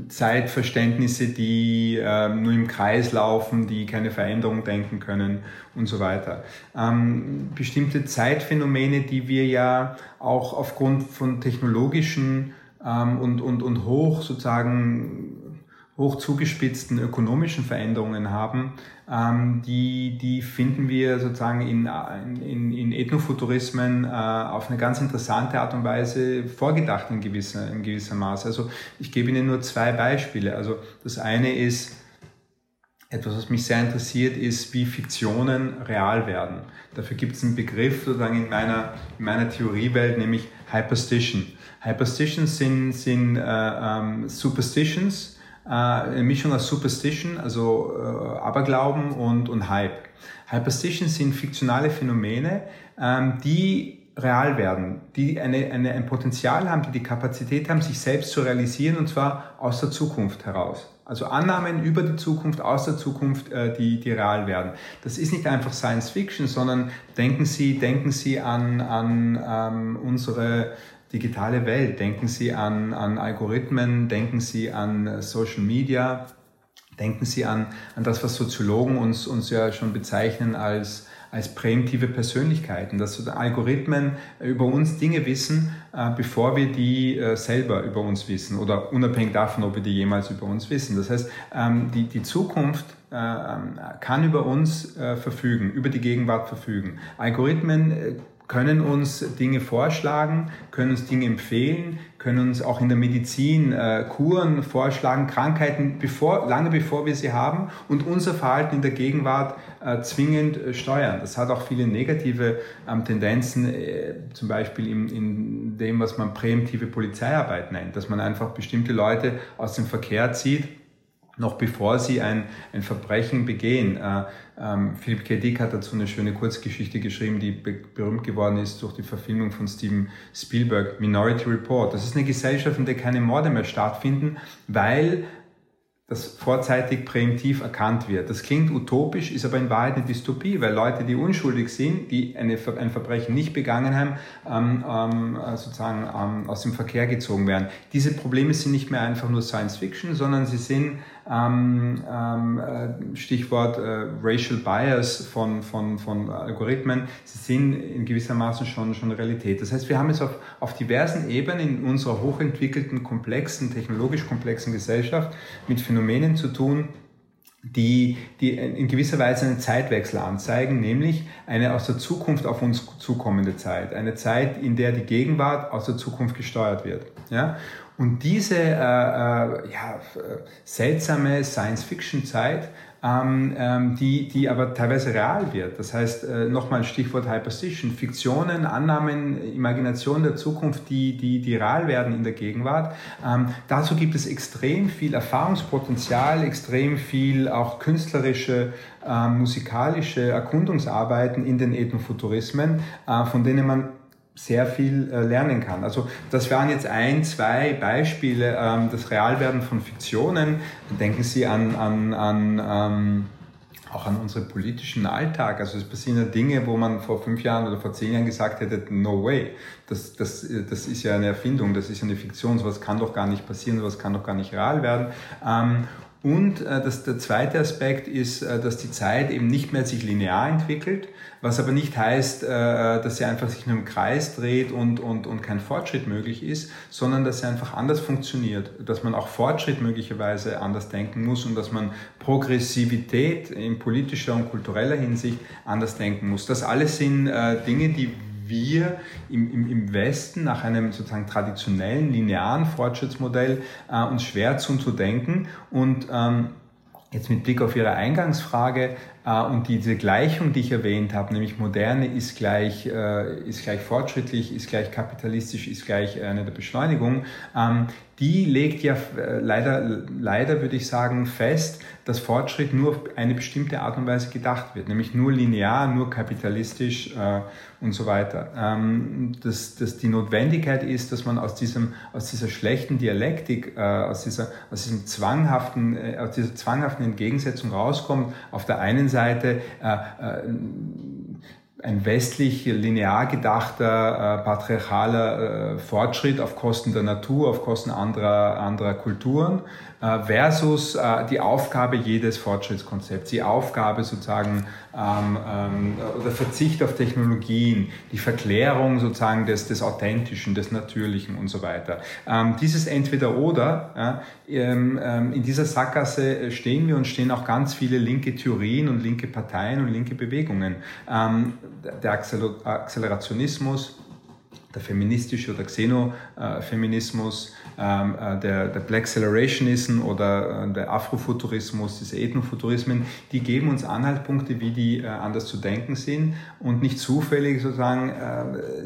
Zeitverständnisse, die äh, nur im Kreis laufen, die keine Veränderung denken können und so weiter. Ähm, bestimmte Zeitphänomene, die wir ja auch aufgrund von technologischen ähm, und, und, und hoch sozusagen hoch zugespitzten ökonomischen Veränderungen haben, ähm, die, die finden wir sozusagen in, in, in Ethnofuturismen äh, auf eine ganz interessante Art und Weise vorgedacht in gewisser, in gewisser Maße. Also ich gebe Ihnen nur zwei Beispiele. Also das eine ist, etwas, was mich sehr interessiert, ist, wie Fiktionen real werden. Dafür gibt es einen Begriff sozusagen in meiner, in meiner Theoriewelt, nämlich Hyperstition. Hyperstitions sind, sind äh, ähm, Superstitions, eine Mischung aus Superstition, also äh, Aberglauben und, und Hype. Hyperstitions sind fiktionale Phänomene, ähm, die real werden, die eine, eine, ein Potenzial haben, die die Kapazität haben, sich selbst zu realisieren und zwar aus der Zukunft heraus. Also Annahmen über die Zukunft, aus der Zukunft, äh, die, die real werden. Das ist nicht einfach Science Fiction, sondern denken Sie, denken Sie an, an ähm, unsere digitale Welt. Denken Sie an, an Algorithmen, denken Sie an Social Media, denken Sie an, an das, was Soziologen uns, uns ja schon bezeichnen als, als präemptive Persönlichkeiten, dass Algorithmen über uns Dinge wissen, äh, bevor wir die äh, selber über uns wissen oder unabhängig davon, ob wir die jemals über uns wissen. Das heißt, ähm, die, die Zukunft äh, ähm, kann über uns verfügen, über die Gegenwart verfügen. Algorithmen können uns Dinge vorschlagen, können uns Dinge empfehlen, können uns auch in der Medizin äh, Kuren vorschlagen, Krankheiten bevor, lange bevor wir sie haben und unser Verhalten in der Gegenwart äh, zwingend äh, steuern. Das hat auch viele negative ähm, Tendenzen, äh, zum Beispiel in, in dem, was man präemptive Polizeiarbeit nennt, dass man einfach bestimmte Leute aus dem Verkehr zieht noch bevor sie ein, ein Verbrechen begehen. Äh, ähm, Philipp K. Dick hat dazu eine schöne Kurzgeschichte geschrieben, die be berühmt geworden ist durch die Verfilmung von Steven Spielberg, Minority Report. Das ist eine Gesellschaft, in der keine Morde mehr stattfinden, weil das vorzeitig präemptiv erkannt wird. Das klingt utopisch, ist aber in Wahrheit eine Dystopie, weil Leute, die unschuldig sind, die eine, ein Verbrechen nicht begangen haben, ähm, ähm, sozusagen ähm, aus dem Verkehr gezogen werden. Diese Probleme sind nicht mehr einfach nur Science Fiction, sondern sie sind ähm, ähm, äh, Stichwort äh, Racial Bias von, von, von Algorithmen, sie sind in gewissermaßen schon, schon Realität. Das heißt, wir haben es auf, auf diversen Ebenen in unserer hochentwickelten, komplexen, technologisch komplexen Gesellschaft mit Phänomenen zu tun, die, die in gewisser Weise einen Zeitwechsel anzeigen, nämlich eine aus der Zukunft auf uns zukommende Zeit, eine Zeit, in der die Gegenwart aus der Zukunft gesteuert wird. Ja? Und diese äh, äh, ja, seltsame Science-Fiction-Zeit ähm, ähm, die, die aber teilweise real wird. Das heißt, äh, nochmal Stichwort Hyperstition, Fiktionen, Annahmen, Imagination der Zukunft, die, die, die real werden in der Gegenwart. Ähm, dazu gibt es extrem viel Erfahrungspotenzial, extrem viel auch künstlerische, äh, musikalische Erkundungsarbeiten in den Ethnofuturismen, äh, von denen man sehr viel äh, lernen kann. Also das waren jetzt ein, zwei Beispiele, ähm, das Realwerden von Fiktionen. Denken Sie an, an, an ähm, auch an unseren politischen Alltag. Also es passieren ja Dinge, wo man vor fünf Jahren oder vor zehn Jahren gesagt hätte, no way. Das, das, das ist ja eine Erfindung, das ist ja eine Fiktion, sowas kann doch gar nicht passieren, sowas kann doch gar nicht real werden. Ähm, und äh, das, der zweite Aspekt ist, äh, dass die Zeit eben nicht mehr sich linear entwickelt, was aber nicht heißt, äh, dass sie einfach sich nur im Kreis dreht und, und, und kein Fortschritt möglich ist, sondern dass sie einfach anders funktioniert, dass man auch Fortschritt möglicherweise anders denken muss und dass man Progressivität in politischer und kultureller Hinsicht anders denken muss. Das alles sind äh, Dinge, die wir im, im, im Westen nach einem sozusagen traditionellen, linearen Fortschrittsmodell äh, uns schwer tun zu denken. Und ähm, jetzt mit Blick auf Ihre Eingangsfrage äh, und diese Gleichung, die ich erwähnt habe, nämlich Moderne ist gleich, äh, ist gleich fortschrittlich, ist gleich kapitalistisch, ist gleich eine der Beschleunigung, ähm, die legt ja äh, leider, leider würde ich sagen, fest, dass Fortschritt nur auf eine bestimmte Art und Weise gedacht wird, nämlich nur linear, nur kapitalistisch äh, und so weiter. Ähm, dass, dass die Notwendigkeit ist, dass man aus, diesem, aus dieser schlechten Dialektik, äh, aus, dieser, aus, diesem zwanghaften, äh, aus dieser zwanghaften Entgegensetzung rauskommt. Auf der einen Seite äh, äh, ein westlich linear gedachter, äh, patriarchaler äh, Fortschritt auf Kosten der Natur, auf Kosten anderer, anderer Kulturen äh, versus äh, die Aufgabe jedes Fortschrittskonzepts, die Aufgabe sozusagen ähm, ähm, oder Verzicht auf Technologien, die Verklärung sozusagen des, des Authentischen, des Natürlichen und so weiter. Ähm, dieses Entweder-Oder, ähm, ähm, in dieser Sackgasse stehen wir und stehen auch ganz viele linke Theorien und linke Parteien und linke Bewegungen. Ähm, der Accelerationismus, der feministische oder Xenofeminismus, ähm, äh, der, der Black Accelerationism oder äh, der Afrofuturismus, diese Ethnofuturismen, die geben uns Anhaltspunkte, wie die äh, anders zu denken sind und nicht zufällig sozusagen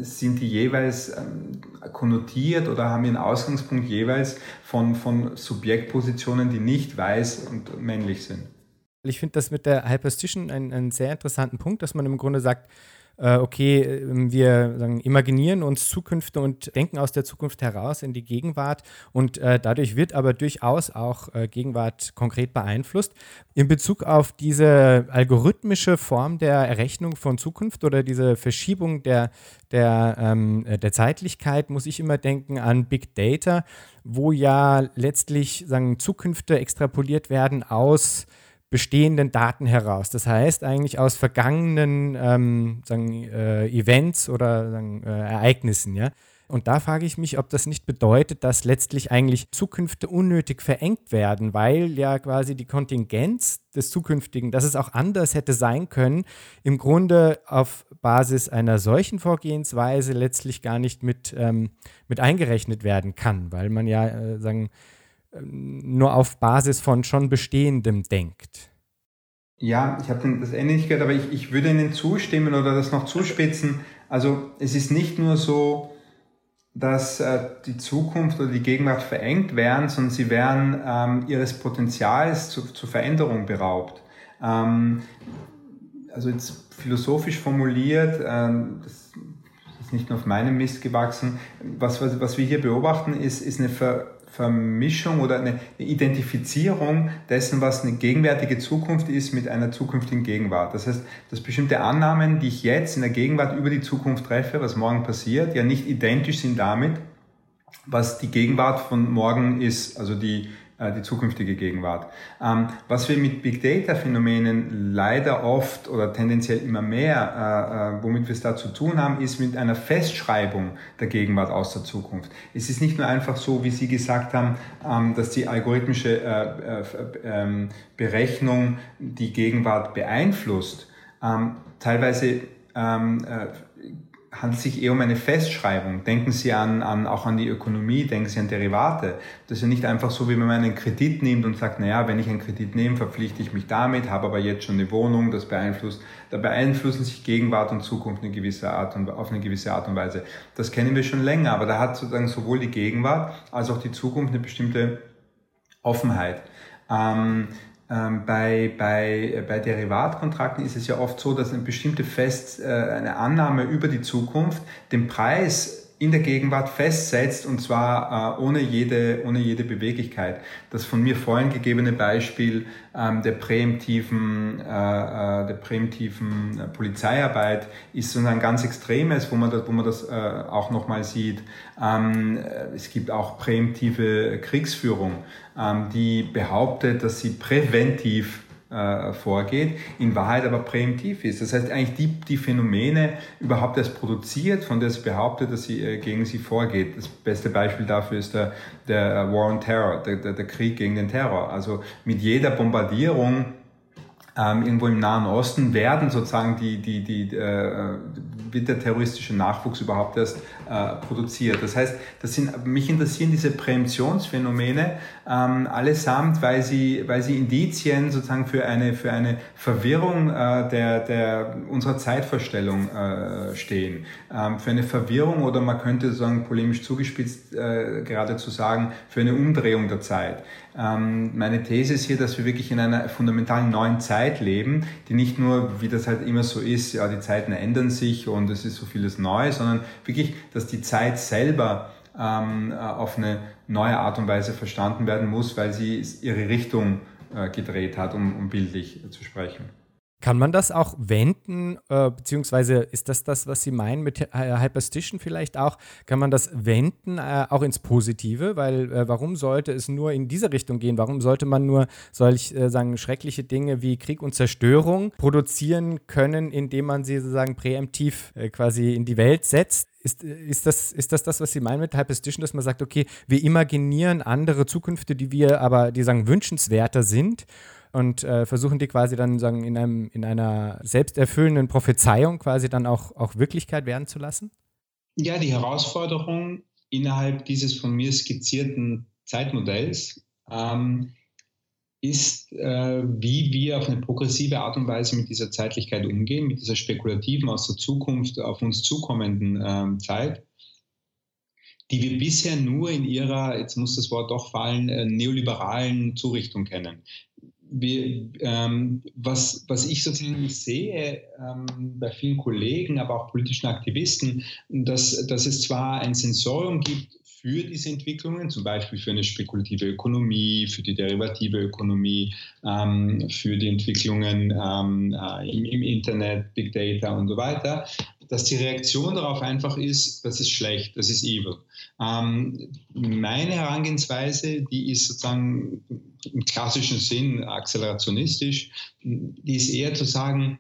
sind die jeweils ähm, konnotiert oder haben ihren Ausgangspunkt jeweils von, von Subjektpositionen, die nicht weiß und männlich sind. Ich finde das mit der Hyperstition einen, einen sehr interessanten Punkt, dass man im Grunde sagt, äh, okay, ähm, wir sagen, imaginieren uns Zukünfte und denken aus der Zukunft heraus in die Gegenwart und äh, dadurch wird aber durchaus auch äh, Gegenwart konkret beeinflusst. In Bezug auf diese algorithmische Form der Errechnung von Zukunft oder diese Verschiebung der, der, ähm, der Zeitlichkeit muss ich immer denken an Big Data, wo ja letztlich sagen, Zukünfte extrapoliert werden aus bestehenden Daten heraus. Das heißt eigentlich aus vergangenen ähm, sagen, äh, Events oder sagen, äh, Ereignissen. Ja? Und da frage ich mich, ob das nicht bedeutet, dass letztlich eigentlich Zukünfte unnötig verengt werden, weil ja quasi die Kontingenz des Zukünftigen, dass es auch anders hätte sein können, im Grunde auf Basis einer solchen Vorgehensweise letztlich gar nicht mit, ähm, mit eingerechnet werden kann, weil man ja äh, sagen, nur auf Basis von schon Bestehendem denkt. Ja, ich habe das nicht gehört, aber ich, ich würde Ihnen zustimmen oder das noch zuspitzen. Also es ist nicht nur so, dass äh, die Zukunft oder die Gegenwart verengt wären, sondern sie wären ähm, ihres Potenzials zu, zur Veränderung beraubt. Ähm, also jetzt philosophisch formuliert, ähm, das ist nicht nur auf meinem Mist gewachsen, was, was, was wir hier beobachten, ist, ist eine Ver Vermischung oder eine Identifizierung dessen, was eine gegenwärtige Zukunft ist, mit einer zukünftigen Gegenwart. Das heißt, dass bestimmte Annahmen, die ich jetzt in der Gegenwart über die Zukunft treffe, was morgen passiert, ja nicht identisch sind damit, was die Gegenwart von morgen ist, also die, die zukünftige Gegenwart. Ähm, was wir mit Big Data Phänomenen leider oft oder tendenziell immer mehr, äh, äh, womit wir es da zu tun haben, ist mit einer Festschreibung der Gegenwart aus der Zukunft. Es ist nicht nur einfach so, wie Sie gesagt haben, ähm, dass die algorithmische äh, äh, ähm, Berechnung die Gegenwart beeinflusst. Teilweise äh, handelt sich eher um eine Festschreibung. Denken Sie an, an, auch an die Ökonomie, denken Sie an Derivate. Das ist ja nicht einfach so, wie wenn man einen Kredit nimmt und sagt, naja, wenn ich einen Kredit nehme, verpflichte ich mich damit, habe aber jetzt schon eine Wohnung, das beeinflusst, da beeinflussen sich Gegenwart und Zukunft eine gewisse Art und, auf eine gewisse Art und Weise. Das kennen wir schon länger, aber da hat sozusagen sowohl die Gegenwart als auch die Zukunft eine bestimmte Offenheit. Ähm, bei, bei, bei Derivatkontrakten ist es ja oft so, dass eine bestimmte Fest, äh, eine Annahme über die Zukunft den Preis in der Gegenwart festsetzt und zwar äh, ohne, jede, ohne jede Beweglichkeit. Das von mir vorhin gegebene Beispiel ähm, der präemptiven, äh, äh der präemptiven äh, Polizeiarbeit ist so ein ganz extremes, wo man das, wo man das äh, auch nochmal sieht. Ähm, äh, es gibt auch präemptive Kriegsführung, ähm, die behauptet, dass sie präventiv äh, vorgeht, in Wahrheit aber präemptiv ist. Das heißt eigentlich die, die Phänomene überhaupt erst produziert, von der sie behauptet, dass sie äh, gegen sie vorgeht. Das beste Beispiel dafür ist der, der War on Terror, der, der, der Krieg gegen den Terror. Also mit jeder Bombardierung ähm, irgendwo im Nahen Osten werden sozusagen die, die, die, äh, wird der terroristische Nachwuchs überhaupt erst äh, produziert. Das heißt, das sind, mich interessieren diese Präemptionsphänomene ähm, allesamt, weil sie, weil sie Indizien sozusagen für eine, für eine Verwirrung äh, der, der, unserer Zeitvorstellung äh, stehen. Ähm, für eine Verwirrung oder man könnte sagen, polemisch zugespitzt äh, geradezu sagen, für eine Umdrehung der Zeit. Ähm, meine These ist hier, dass wir wirklich in einer fundamentalen neuen Zeit leben, die nicht nur, wie das halt immer so ist, ja, die Zeiten ändern sich und es ist so vieles neu, sondern wirklich, dass die Zeit selber ähm, äh, auf eine neue Art und Weise verstanden werden muss, weil sie ihre Richtung äh, gedreht hat, um, um bildlich zu sprechen. Kann man das auch wenden, äh, beziehungsweise ist das das, was Sie meinen mit Hyperstition vielleicht auch? Kann man das wenden äh, auch ins Positive? Weil äh, warum sollte es nur in diese Richtung gehen? Warum sollte man nur solch äh, sagen schreckliche Dinge wie Krieg und Zerstörung produzieren können, indem man sie sozusagen präemptiv äh, quasi in die Welt setzt? Ist, ist, das, ist das das, was Sie meinen mit Hyperstition, dass man sagt, okay, wir imaginieren andere Zukünfte, die wir aber, die sagen, wünschenswerter sind und äh, versuchen die quasi dann sagen, in, einem, in einer selbsterfüllenden Prophezeiung quasi dann auch, auch Wirklichkeit werden zu lassen? Ja, die Herausforderung innerhalb dieses von mir skizzierten Zeitmodells ähm, ist, äh, wie wir auf eine progressive Art und Weise mit dieser Zeitlichkeit umgehen, mit dieser spekulativen aus der Zukunft auf uns zukommenden äh, Zeit, die wir bisher nur in ihrer, jetzt muss das Wort doch fallen, äh, neoliberalen Zurichtung kennen wir, ähm, was, was ich sozusagen sehe ähm, bei vielen Kollegen, aber auch politischen Aktivisten, dass, dass es zwar ein Sensorium gibt für diese Entwicklungen, zum Beispiel für eine spekulative Ökonomie, für die derivative Ökonomie, ähm, für die Entwicklungen ähm, äh, im, im Internet, Big Data und so weiter, dass die Reaktion darauf einfach ist, das ist schlecht, das ist evil. Ähm, meine Herangehensweise, die ist sozusagen im klassischen Sinn akzelerationistisch, die ist eher zu sagen,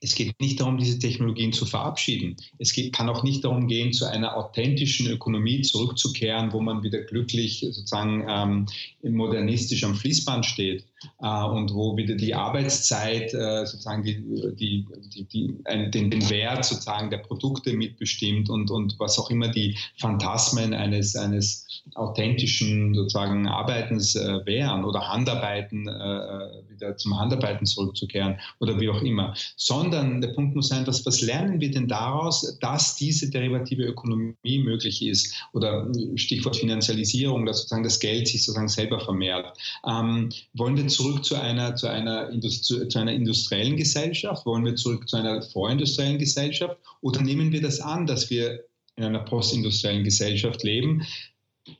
es geht nicht darum, diese Technologien zu verabschieden. Es geht, kann auch nicht darum gehen, zu einer authentischen Ökonomie zurückzukehren, wo man wieder glücklich sozusagen ähm, modernistisch am Fließband steht und wo wieder die Arbeitszeit äh, sozusagen die, die, die, die den, den, Wert sozusagen der Produkte mitbestimmt und, und was auch immer die Phantasmen eines, eines authentischen sozusagen Arbeitens äh, wären oder Handarbeiten, äh, äh, wieder zum Handarbeiten zurückzukehren oder wie auch immer. Sondern der Punkt muss sein, was, was lernen wir denn daraus, dass diese derivative Ökonomie möglich ist oder Stichwort Finanzialisierung, dass sozusagen das Geld sich sozusagen selber vermehrt. Ähm, wollen wir zurück zu einer, zu, einer zu, einer industriellen Gesellschaft? Wollen wir zurück zu einer vorindustriellen Gesellschaft? Oder nehmen wir das an, dass wir in einer postindustriellen Gesellschaft leben,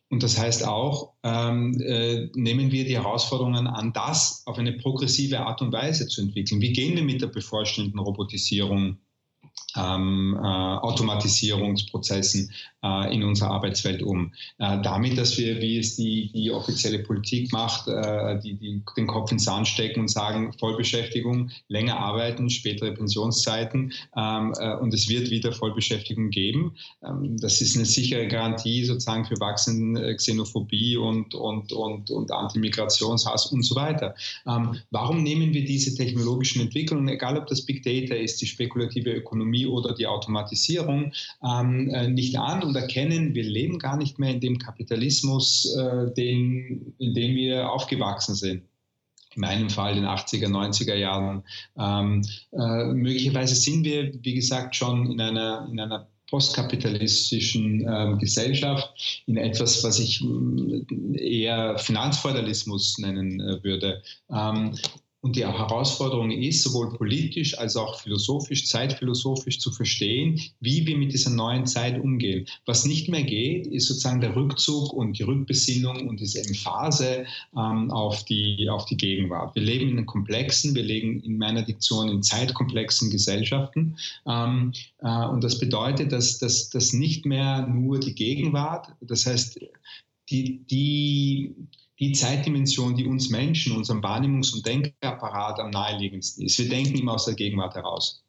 und das heißt auch, ähm, äh, nehmen wir die Herausforderungen an, das auf eine progressive Art und Weise zu entwickeln. Wie gehen wir mit der bevorstehenden Robotisierung, ähm, äh, Automatisierungsprozessen in unserer Arbeitswelt um. Äh, damit, dass wir, wie es die, die offizielle Politik macht, äh, die, die den Kopf ins Sand stecken und sagen, Vollbeschäftigung, länger arbeiten, spätere Pensionszeiten ähm, äh, und es wird wieder Vollbeschäftigung geben. Ähm, das ist eine sichere Garantie sozusagen für wachsende Xenophobie und, und, und, und Antimigrationshass und so weiter. Ähm, warum nehmen wir diese technologischen Entwicklungen, egal ob das Big Data ist, die spekulative Ökonomie oder die Automatisierung, äh, nicht an und erkennen, wir leben gar nicht mehr in dem Kapitalismus, äh, den, in dem wir aufgewachsen sind in meinem Fall den 80er, 90er Jahren. Ähm, äh, möglicherweise sind wir, wie gesagt, schon in einer, in einer postkapitalistischen ähm, Gesellschaft, in etwas, was ich mm, eher Finanzfeudalismus nennen äh, würde. Ähm, und die Herausforderung ist, sowohl politisch als auch philosophisch, zeitphilosophisch zu verstehen, wie wir mit dieser neuen Zeit umgehen. Was nicht mehr geht, ist sozusagen der Rückzug und die Rückbesinnung und diese Emphase ähm, auf, die, auf die Gegenwart. Wir leben in komplexen, wir leben in meiner Diktion in zeitkomplexen Gesellschaften. Ähm, äh, und das bedeutet, dass das nicht mehr nur die Gegenwart, das heißt, die, die die Zeitdimension, die uns Menschen, unserem Wahrnehmungs- und Denkapparat am naheliegendsten ist. Wir denken immer aus der Gegenwart heraus.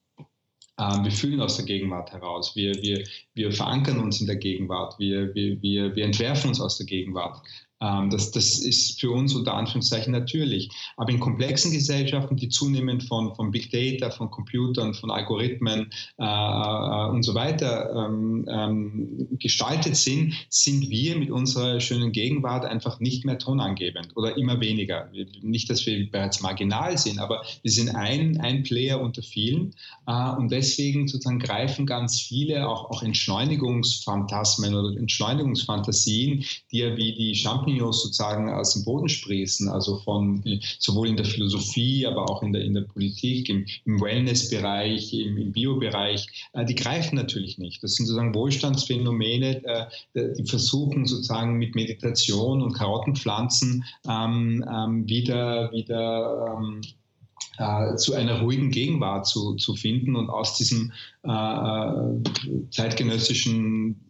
Ähm, wir fühlen aus der Gegenwart heraus. Wir, wir, wir verankern uns in der Gegenwart. Wir, wir, wir, wir entwerfen uns aus der Gegenwart. Ähm, das, das ist für uns unter Anführungszeichen natürlich. Aber in komplexen Gesellschaften, die zunehmend von, von Big Data, von Computern, von Algorithmen äh, äh, und so weiter ähm, ähm, gestaltet sind, sind wir mit unserer schönen Gegenwart einfach nicht mehr tonangebend oder immer weniger. Nicht, dass wir bereits marginal sind, aber wir sind ein, ein Player unter vielen äh, und deswegen sozusagen greifen ganz viele auch, auch Entschleunigungsphantasmen oder Entschleunigungsfantasien, die ja wie die Champignons Champignons sozusagen aus dem Boden sprießen, also von sowohl in der Philosophie, aber auch in der, in der Politik, im, im Wellnessbereich, im, im Biobereich, äh, die greifen natürlich nicht. Das sind sozusagen Wohlstandsphänomene, äh, die versuchen sozusagen mit Meditation und Karottenpflanzen ähm, ähm, wieder, wieder ähm, äh, zu einer ruhigen Gegenwart zu, zu finden und aus diesem äh, äh zeitgenössischen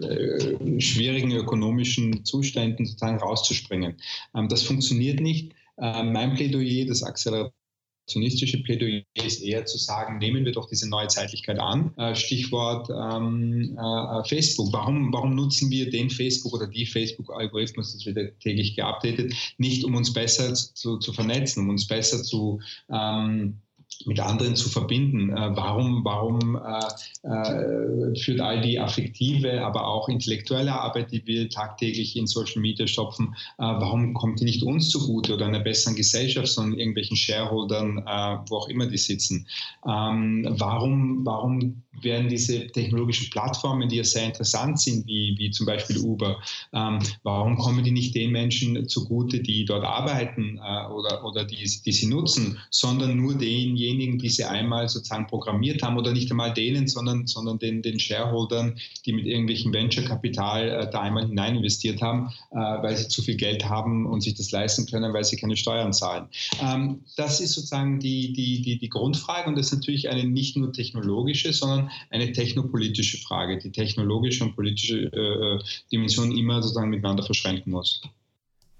äh, schwierigen ökonomischen Zuständen sozusagen rauszuspringen. Ähm, das funktioniert nicht. Ähm, mein Plädoyer, das akzelerationistische Plädoyer ist eher zu sagen, nehmen wir doch diese neue Zeitlichkeit an. Äh, Stichwort ähm, äh, Facebook. Warum, warum nutzen wir den Facebook oder die Facebook-Algorithmus, das wird täglich geupdatet, nicht um uns besser zu, zu vernetzen, um uns besser zu ähm, mit anderen zu verbinden. Äh, warum warum äh, äh, führt all die affektive, aber auch intellektuelle Arbeit, die wir tagtäglich in Social Media stopfen, äh, warum kommt die nicht uns zugute oder einer besseren Gesellschaft, sondern irgendwelchen Shareholdern, äh, wo auch immer die sitzen? Ähm, warum, warum werden diese technologischen Plattformen, die ja sehr interessant sind, wie, wie zum Beispiel Uber, ähm, warum kommen die nicht den Menschen zugute, die dort arbeiten äh, oder, oder die, die sie nutzen, sondern nur denjenigen, diejenigen, die sie einmal sozusagen programmiert haben oder nicht einmal denen, sondern, sondern den, den Shareholdern, die mit irgendwelchen Venture-Kapital äh, da einmal hinein investiert haben, äh, weil sie zu viel Geld haben und sich das leisten können, weil sie keine Steuern zahlen. Ähm, das ist sozusagen die, die, die, die Grundfrage und das ist natürlich eine nicht nur technologische, sondern eine technopolitische Frage, die technologische und politische äh, Dimension immer sozusagen miteinander verschränken muss.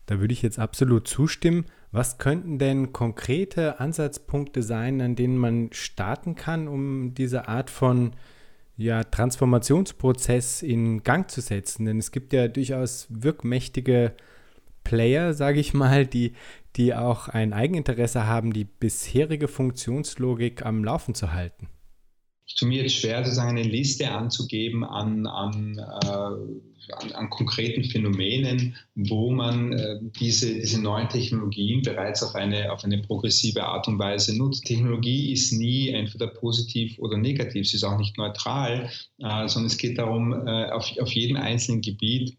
Da würde ich jetzt absolut zustimmen. Was könnten denn konkrete Ansatzpunkte sein, an denen man starten kann, um diese Art von ja, Transformationsprozess in Gang zu setzen? Denn es gibt ja durchaus wirkmächtige Player, sage ich mal, die, die auch ein Eigeninteresse haben, die bisherige Funktionslogik am Laufen zu halten zu mir jetzt schwer, sozusagen eine Liste anzugeben an, an, äh, an, an, konkreten Phänomenen, wo man äh, diese, diese neuen Technologien bereits auf eine, auf eine progressive Art und Weise nutzt. Technologie ist nie entweder positiv oder negativ, sie ist auch nicht neutral, äh, sondern es geht darum, äh, auf, auf jedem einzelnen Gebiet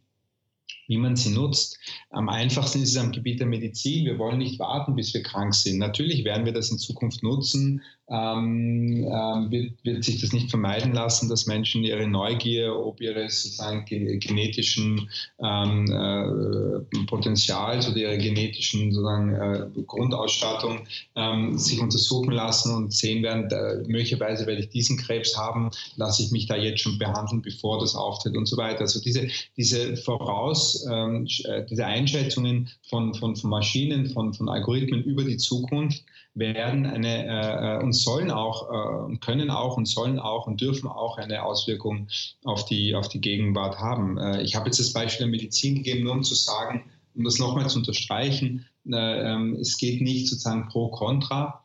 wie man sie nutzt. Am einfachsten ist es am Gebiet der Medizin. Wir wollen nicht warten, bis wir krank sind. Natürlich werden wir das in Zukunft nutzen. Ähm, ähm, wird, wird, sich das nicht vermeiden lassen, dass Menschen ihre Neugier, ob ihres sozusagen genetischen ähm, äh, Potenzials oder ihrer genetischen sozusagen äh, Grundausstattung ähm, sich untersuchen lassen und sehen werden, da, möglicherweise werde ich diesen Krebs haben, lasse ich mich da jetzt schon behandeln, bevor das auftritt und so weiter. Also diese, diese Voraus, ähm, äh, diese Einschätzungen von, von, von Maschinen, von, von Algorithmen über die Zukunft werden eine äh, äh, und sollen auch äh, können auch und sollen auch und dürfen auch eine Auswirkung auf die auf die Gegenwart haben. Äh, ich habe jetzt das Beispiel der Medizin gegeben, nur um zu sagen, um das nochmal zu unterstreichen, äh, ähm, es geht nicht sozusagen pro kontra,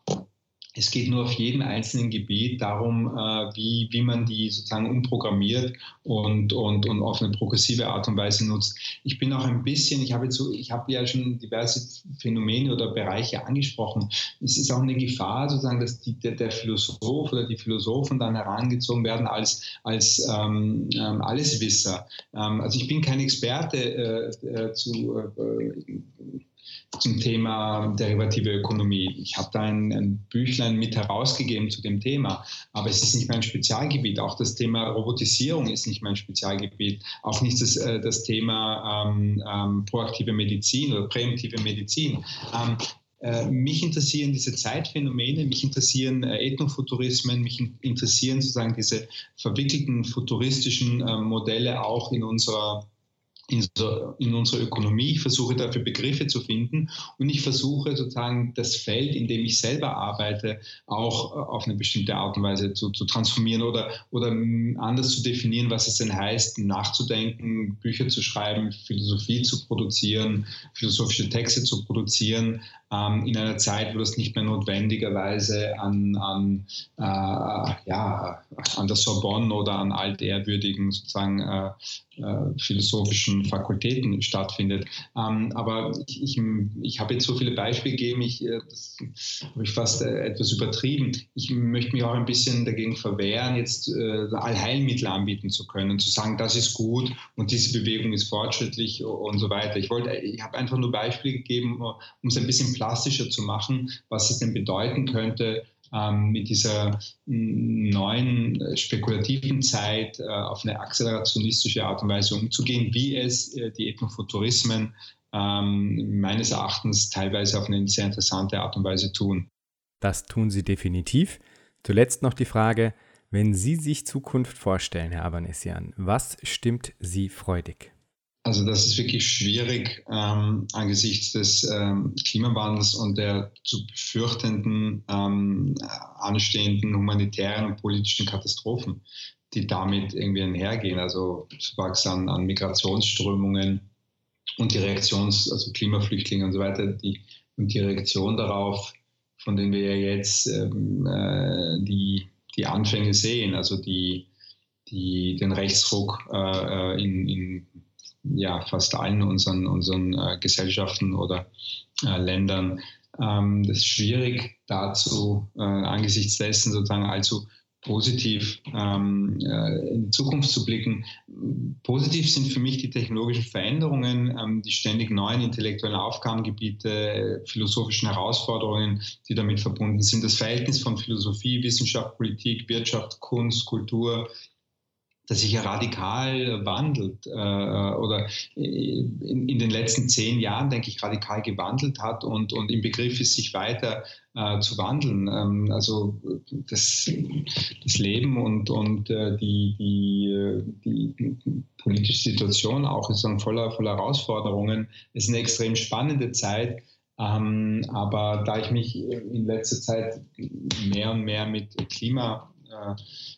es geht nur auf jedem einzelnen Gebiet darum, äh, wie, wie man die sozusagen umprogrammiert und, und, und auf eine progressive Art und Weise nutzt. Ich bin auch ein bisschen, ich habe, so, ich habe ja schon diverse Phänomene oder Bereiche angesprochen. Es ist auch eine Gefahr sozusagen, dass die, der, der Philosoph oder die Philosophen dann herangezogen werden als, als ähm, ähm Alleswisser. Ähm, also ich bin kein Experte äh, äh, zu äh, zum Thema derivative Ökonomie. Ich habe da ein, ein, Büchlein mit herausgegeben zu dem Thema, aber es ist nicht mein Spezialgebiet. Auch das Thema Robotisierung ist nicht mein Spezialgebiet. Auch nicht das, äh, das Thema ähm, ähm, proaktive Medizin oder präventive Medizin. Ähm, äh, mich interessieren diese Zeitphänomene, mich interessieren äh, Ethnofuturismen, mich interessieren sozusagen diese verwickelten futuristischen äh, Modelle auch in unserer in, so, in unserer Ökonomie. Ich versuche dafür Begriffe zu finden und ich versuche sozusagen das Feld, in dem ich selber arbeite, auch äh, auf eine bestimmte Art und Weise zu, zu transformieren oder, oder anders zu definieren, was es denn heißt, nachzudenken, Bücher zu schreiben, Philosophie zu produzieren, philosophische Texte zu produzieren, ähm, in einer Zeit, wo das nicht mehr notwendigerweise an, an, äh, ja, an der Sorbonne oder an altehrwürdigen sozusagen äh, äh, philosophischen Fakultäten stattfindet. Ähm, aber ich, ich, ich habe jetzt so viele Beispiele gegeben, ich, äh, das habe ich fast äh, etwas übertrieben. Ich möchte mich auch ein bisschen dagegen verwehren, jetzt äh, Allheilmittel anbieten zu können, zu sagen, das ist gut und diese Bewegung ist fortschrittlich und so weiter. Ich wollte, ich habe einfach nur Beispiele gegeben, um es ein bisschen plastischer zu machen, was es denn bedeuten könnte, ähm, mit dieser neuen äh, spekulativen Zeit äh, auf eine akzelerationistische Art und Weise umzugehen, wie es äh, die Ethnofuturismen ähm, meines Erachtens teilweise auf eine sehr interessante Art und Weise tun. Das tun sie definitiv. Zuletzt noch die Frage, wenn Sie sich Zukunft vorstellen, Herr Abanesian, was stimmt Sie freudig? Also das ist wirklich schwierig ähm, angesichts des ähm, Klimawandels und der zu befürchtenden ähm, anstehenden humanitären und politischen Katastrophen, die damit irgendwie einhergehen. Also Zuwachs an, an Migrationsströmungen und die Reaktions, also Klimaflüchtlinge und so weiter, die, und die Reaktion darauf, von denen wir ja jetzt ähm, äh, die, die Anfänge sehen, also die, die, den Rechtsruck äh, äh in, in ja, fast allen unseren, unseren äh, Gesellschaften oder äh, Ländern. Ähm, das ist schwierig dazu, äh, angesichts dessen sozusagen allzu positiv ähm, äh, in die Zukunft zu blicken. Positiv sind für mich die technologischen Veränderungen, ähm, die ständig neuen intellektuellen Aufgabengebiete, philosophischen Herausforderungen, die damit verbunden sind. Das Verhältnis von Philosophie, Wissenschaft, Politik, Wirtschaft, Kunst, Kultur das sich ja radikal wandelt äh, oder in, in, den letzten zehn Jahren, denke ich, radikal gewandelt hat und, und im Begriff ist, sich weiter äh, zu wandeln. Ähm, also das, das Leben und, und äh, die, die, die, politische Situation auch ist dann voller, voller Herausforderungen. Es ist eine extrem spannende Zeit. Ähm, aber da ich mich in letzter Zeit mehr und mehr mit Klima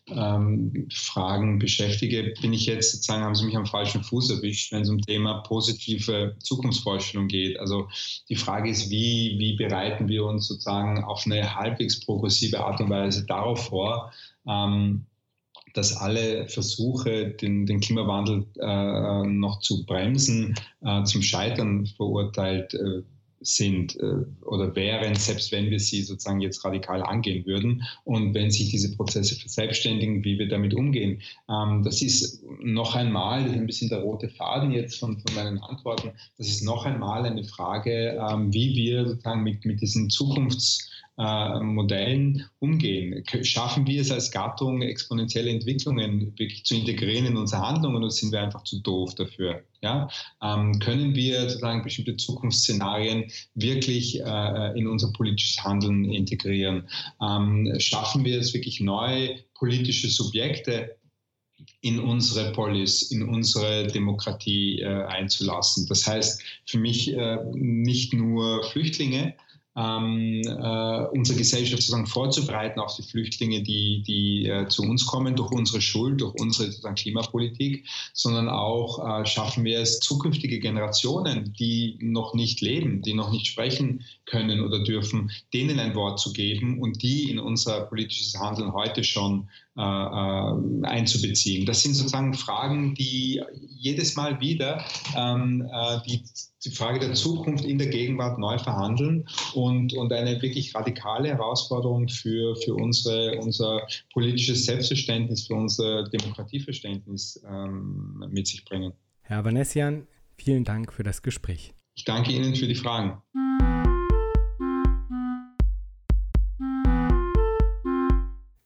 ähm, Fragen beschäftige, bin ich jetzt sozusagen, haben Sie mich am falschen Fuß erwischt, wenn es um Thema positive Zukunftsvorstellung geht. Also die Frage ist, wie, wie bereiten wir uns sozusagen auf eine halbwegs progressive Art und Weise darauf vor, ähm, dass alle Versuche, den, den Klimawandel äh, noch zu bremsen, äh, zum Scheitern verurteilt äh, sind äh, oder wären, selbst wenn wir sie sozusagen jetzt radikal angehen würden. Und wenn sich diese Prozesse verselbstständigen, wie wir damit umgehen. Ähm, das ist noch einmal, das ist ein bisschen der rote Faden jetzt von, von meinen Antworten, das ist noch einmal eine Frage, ähm, wie wir sozusagen mit, mit diesen Zukunfts- äh, Modellen umgehen. Schaffen wir es als Gattung, exponentielle Entwicklungen wirklich zu integrieren in unsere Handlungen oder sind wir einfach zu doof dafür? Ja? Ähm, können wir sozusagen bestimmte Zukunftsszenarien wirklich äh, in unser politisches Handeln integrieren? Ähm, schaffen wir es wirklich neue politische Subjekte in unsere Polis, in unsere Demokratie äh, einzulassen. Das heißt für mich äh, nicht nur Flüchtlinge, ähm, äh, unsere Gesellschaft sozusagen vorzubereiten auf die Flüchtlinge, die, die äh, zu uns kommen durch unsere Schuld, durch unsere sozusagen Klimapolitik, sondern auch äh, schaffen wir es, zukünftige Generationen, die noch nicht leben, die noch nicht sprechen können oder dürfen, denen ein Wort zu geben und die in unser politisches Handeln heute schon einzubeziehen. Das sind sozusagen Fragen, die jedes Mal wieder ähm, äh, die, die Frage der Zukunft in der Gegenwart neu verhandeln und, und eine wirklich radikale Herausforderung für, für unsere, unser politisches Selbstverständnis, für unser Demokratieverständnis ähm, mit sich bringen. Herr Vanessian, vielen Dank für das Gespräch. Ich danke Ihnen für die Fragen.